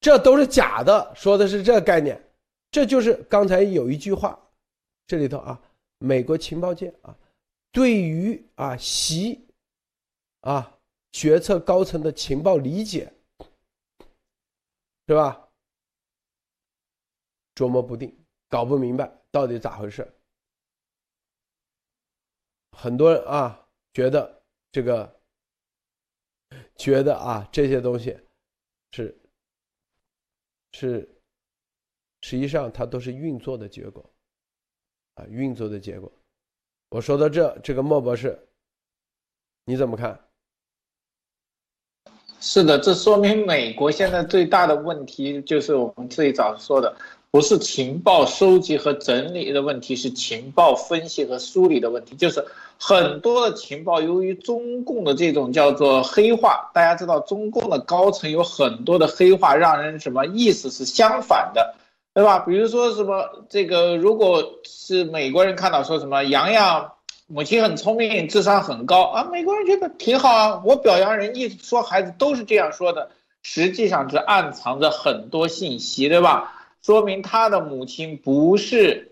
这都是假的，说的是这个概念，这就是刚才有一句话，这里头啊，美国情报界啊，对于啊习。啊，决策高层的情报理解，是吧？琢磨不定，搞不明白到底咋回事。很多人啊，觉得这个，觉得啊，这些东西是是，实际上它都是运作的结果，啊，运作的结果。我说到这，这个莫博士，你怎么看？是的，这说明美国现在最大的问题就是我们最早说的，不是情报收集和整理的问题，是情报分析和梳理的问题。就是很多的情报由于中共的这种叫做黑化，大家知道中共的高层有很多的黑化，让人什么意思是相反的，对吧？比如说什么这个，如果是美国人看到说什么杨洋。母亲很聪明，智商很高啊！美国人觉得挺好啊。我表扬人，一说孩子都是这样说的，实际上是暗藏着很多信息，对吧？说明他的母亲不是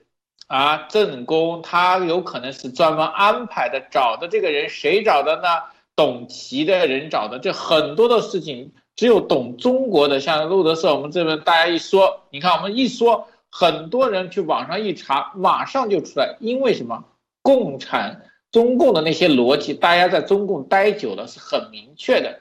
啊正宫，他有可能是专门安排的，找的这个人谁找的呢？董琦的人找的。这很多的事情，只有懂中国的，像路德社，我们这边大家一说，你看我们一说，很多人去网上一查，马上就出来，因为什么？共产中共的那些逻辑，大家在中共待久了是很明确的。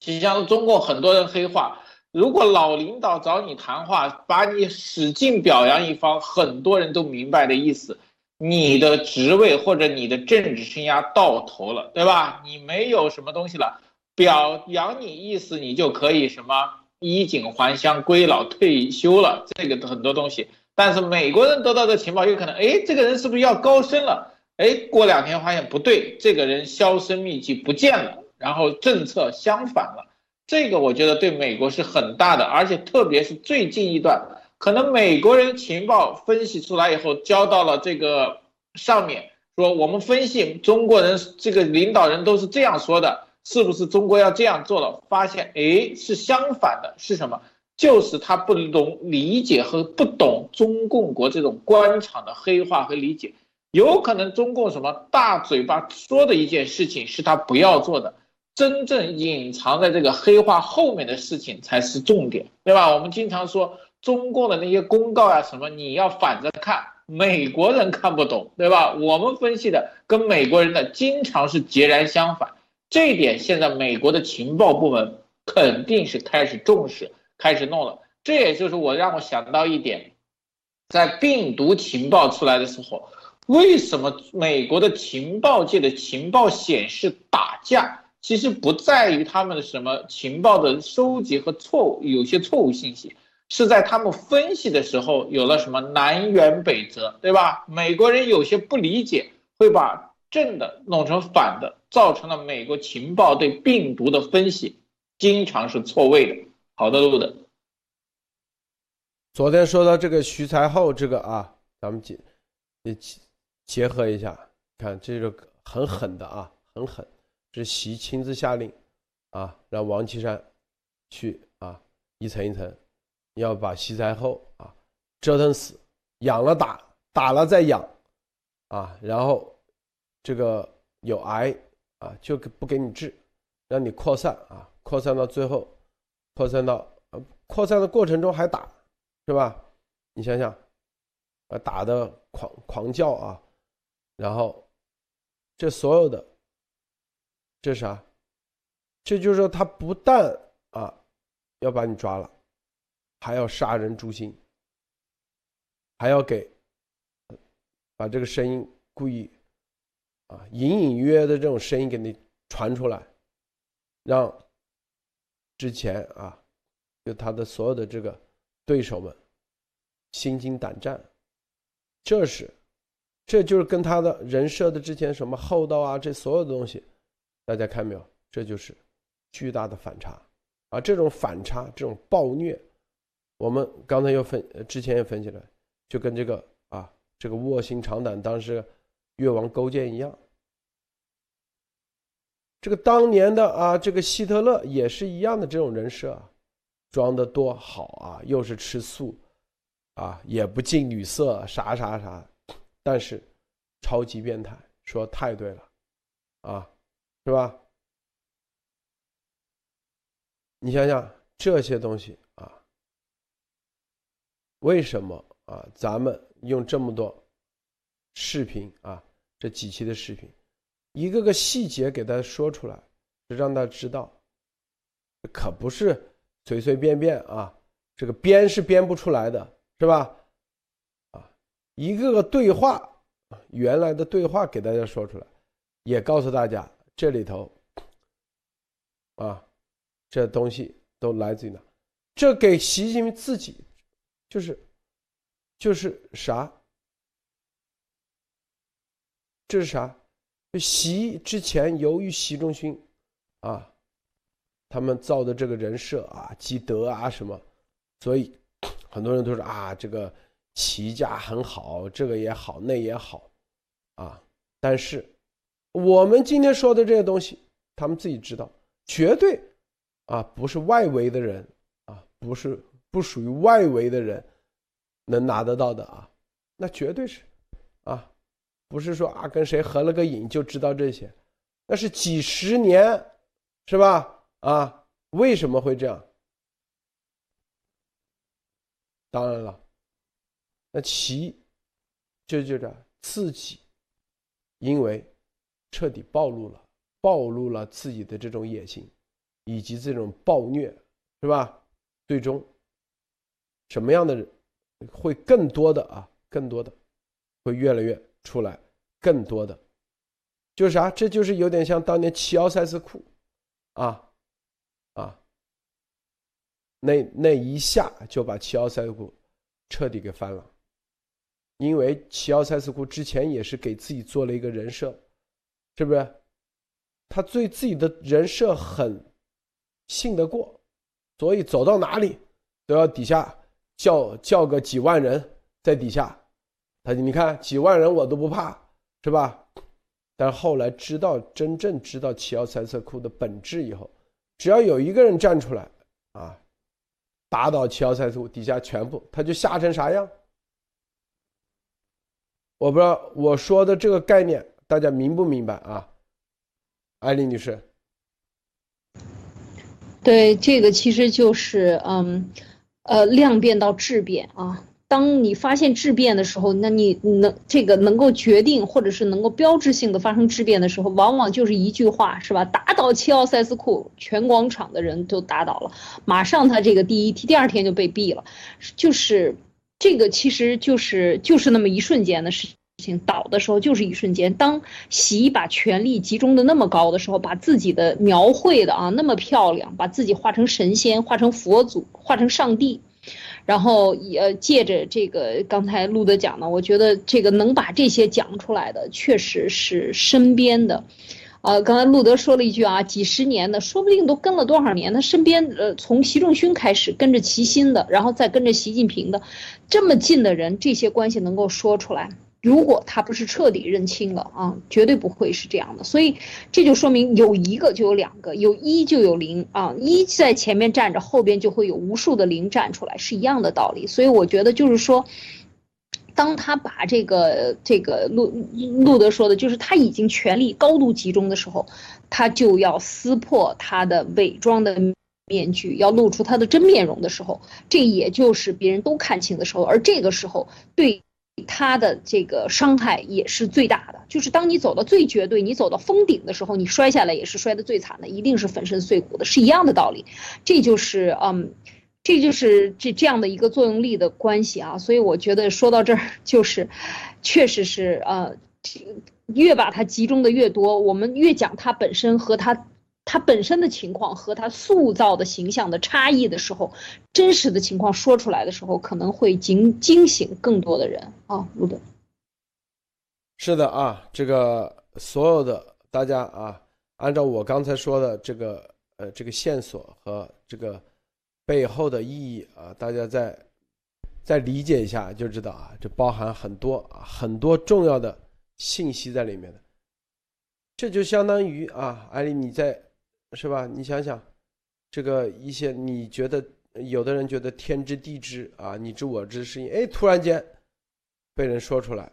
即将中共很多人黑化，如果老领导找你谈话，把你使劲表扬一方，很多人都明白的意思，你的职位或者你的政治生涯到头了，对吧？你没有什么东西了，表扬你意思你就可以什么衣锦还乡、归老退休了，这个很多东西。但是美国人得到的情报有可能，哎，这个人是不是要高升了？哎，过两天发现不对，这个人销声匿迹不见了，然后政策相反了。这个我觉得对美国是很大的，而且特别是最近一段，可能美国人情报分析出来以后交到了这个上面，说我们分析中国人这个领导人都是这样说的，是不是中国要这样做了？发现哎是相反的，是什么？就是他不懂理解和不懂中共国这种官场的黑化和理解，有可能中共什么大嘴巴说的一件事情是他不要做的，真正隐藏在这个黑化后面的事情才是重点，对吧？我们经常说中共的那些公告呀什么，你要反着看，美国人看不懂，对吧？我们分析的跟美国人的经常是截然相反，这一点现在美国的情报部门肯定是开始重视。开始弄了，这也就是我让我想到一点，在病毒情报出来的时候，为什么美国的情报界的情报显示打架？其实不在于他们的什么情报的收集和错误，有些错误信息是在他们分析的时候有了什么南辕北辙，对吧？美国人有些不理解，会把正的弄成反的，造成了美国情报对病毒的分析经常是错位的。好的，路的。昨天说到这个徐才厚，这个啊，咱们结结结合一下，看这个很狠的啊，很狠，是习亲自下令啊，让王岐山去啊，一层一层要把徐才厚啊折腾死，养了打，打了再养啊，然后这个有癌啊就不给你治，让你扩散啊，扩散到最后。扩散到呃，扩散的过程中还打，是吧？你想想，啊，打的狂狂叫啊，然后这所有的，这啥？这就是说他不但啊要把你抓了，还要杀人诛心，还要给把这个声音故意啊隐隐约约的这种声音给你传出来，让。之前啊，就他的所有的这个对手们心惊胆战，这是，这就是跟他的人设的之前什么厚道啊，这所有的东西大家看没有？这就是巨大的反差啊！这种反差，这种暴虐，我们刚才又分，之前也分析了，就跟这个啊，这个卧薪尝胆当时越王勾践一样。这个当年的啊，这个希特勒也是一样的这种人设，装的多好啊，又是吃素，啊，也不近女色，啥啥啥，但是超级变态，说太对了，啊，是吧？你想想这些东西啊，为什么啊？咱们用这么多视频啊，这几期的视频。一个个细节给他说出来，让他知道，可不是随随便便啊，这个编是编不出来的，是吧？啊，一个个对话，原来的对话给大家说出来，也告诉大家这里头，啊，这东西都来自于哪？这给习近平自己，就是，就是啥？这是啥？习之前，由于习仲勋，啊，他们造的这个人设啊，积德啊什么，所以很多人都说啊，这个齐家很好，这个也好，那也好，啊，但是我们今天说的这些东西，他们自己知道，绝对啊不是外围的人啊，不是不属于外围的人能拿得到的啊，那绝对是啊。不是说啊，跟谁合了个影就知道这些，那是几十年，是吧？啊，为什么会这样？当然了，那其就就这自己，因为彻底暴露了，暴露了自己的这种野心，以及这种暴虐，是吧？最终，什么样的人会更多的啊？更多的会越来越。出来更多的，就是啥？这就是有点像当年齐奥塞斯库，啊啊，那那一下就把齐奥塞斯库彻底给翻了。因为齐奥塞斯库之前也是给自己做了一个人设，是不是？他对自己的人设很信得过，所以走到哪里都要底下叫叫个几万人在底下。他你看几万人我都不怕，是吧？但后来知道真正知道齐奥塞斯库的本质以后，只要有一个人站出来啊，打倒齐奥塞斯库，底下全部他就吓成啥样？我不知道我说的这个概念大家明不明白啊？艾丽女士，对，这个其实就是嗯，呃，量变到质变啊。当你发现质变的时候，那你能这个能够决定，或者是能够标志性的发生质变的时候，往往就是一句话，是吧？打倒齐奥塞斯库，全广场的人都打倒了，马上他这个第一，第二天就被毙了，就是这个其实就是就是那么一瞬间的事情，倒的时候就是一瞬间。当习把权力集中的那么高的时候，把自己的描绘的啊那么漂亮，把自己画成神仙，画成佛祖，画成上帝。然后也借着这个刚才路德讲的，我觉得这个能把这些讲出来的，确实是身边的，呃，刚才路德说了一句啊，几十年的，说不定都跟了多少年，他身边呃从习仲勋开始跟着齐心的，然后再跟着习近平的，这么近的人，这些关系能够说出来。如果他不是彻底认清了啊，绝对不会是这样的。所以这就说明有一个就有两个，有一就有零啊，一在前面站着，后边就会有无数的零站出来，是一样的道理。所以我觉得就是说，当他把这个这个路路德说的，就是他已经权力高度集中的时候，他就要撕破他的伪装的面具，要露出他的真面容的时候，这也就是别人都看清的时候，而这个时候对。他的这个伤害也是最大的，就是当你走到最绝对，你走到峰顶的时候，你摔下来也是摔得最惨的，一定是粉身碎骨的，是一样的道理。这就是嗯，这就是这这样的一个作用力的关系啊。所以我觉得说到这儿，就是确实是呃，越把它集中的越多，我们越讲它本身和它。他本身的情况和他塑造的形象的差异的时候，真实的情况说出来的时候，可能会惊惊醒更多的人啊，路德。是的啊，这个所有的大家啊，按照我刚才说的这个呃这个线索和这个背后的意义啊，大家再再理解一下就知道啊，这包含很多啊很多重要的信息在里面的。这就相当于啊，艾丽你在是吧？你想想，这个一些你觉得有的人觉得天知地知啊，你知我知的事情，哎，突然间被人说出来，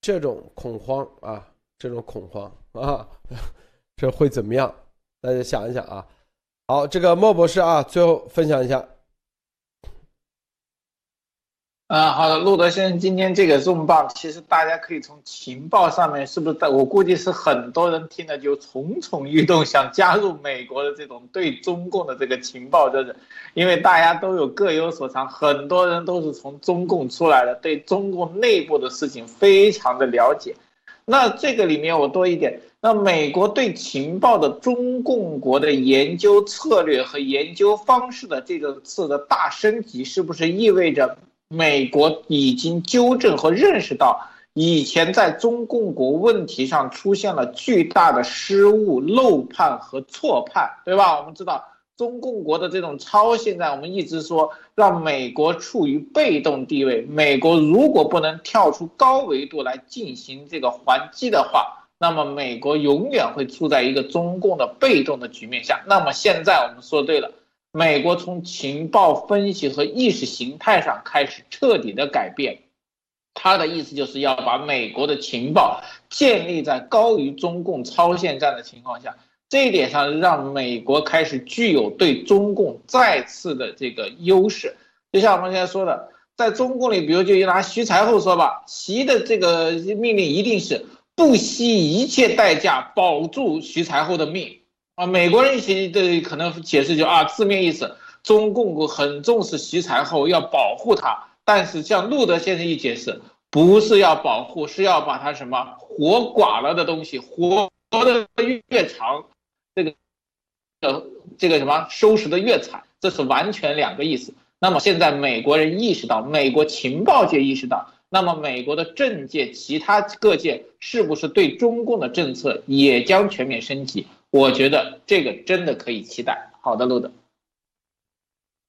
这种恐慌啊，这种恐慌啊。这会怎么样？大家想一想啊。好，这个莫博士啊，最后分享一下。啊，好的，路德先生，今天这个重磅，其实大家可以从情报上面，是不是？我估计是很多人听了就蠢蠢欲动，想加入美国的这种对中共的这个情报，就是因为大家都有各有所长，很多人都是从中共出来的，对中共内部的事情非常的了解。那这个里面我多一点。那美国对情报的中共国的研究策略和研究方式的这个次的大升级，是不是意味着美国已经纠正和认识到以前在中共国问题上出现了巨大的失误、漏判和错判，对吧？我们知道中共国的这种超现在，我们一直说让美国处于被动地位。美国如果不能跳出高维度来进行这个还击的话，那么美国永远会处在一个中共的被动的局面下。那么现在我们说对了，美国从情报分析和意识形态上开始彻底的改变，他的意思就是要把美国的情报建立在高于中共超限战的情况下，这一点上让美国开始具有对中共再次的这个优势。就像我们现在说的，在中共里，比如就拿徐才厚说吧，习的这个命令一定是。不惜一切代价保住徐才厚的命啊！美国人一些的可能解释就啊，字面意思，中共很重视习才后，要保护他。但是像路德先生一解释，不是要保护，是要把他什么活剐了的东西，活的越长，这个呃这个什么收拾的越惨，这是完全两个意思。那么现在美国人意识到，美国情报界意识到。那么，美国的政界、其他各界是不是对中共的政策也将全面升级？我觉得这个真的可以期待。好的，路德。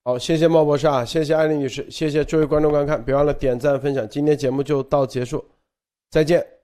好，谢谢猫博士啊，谢谢艾丽女士，谢谢诸位观众观看，别忘了点赞分享。今天节目就到结束，再见。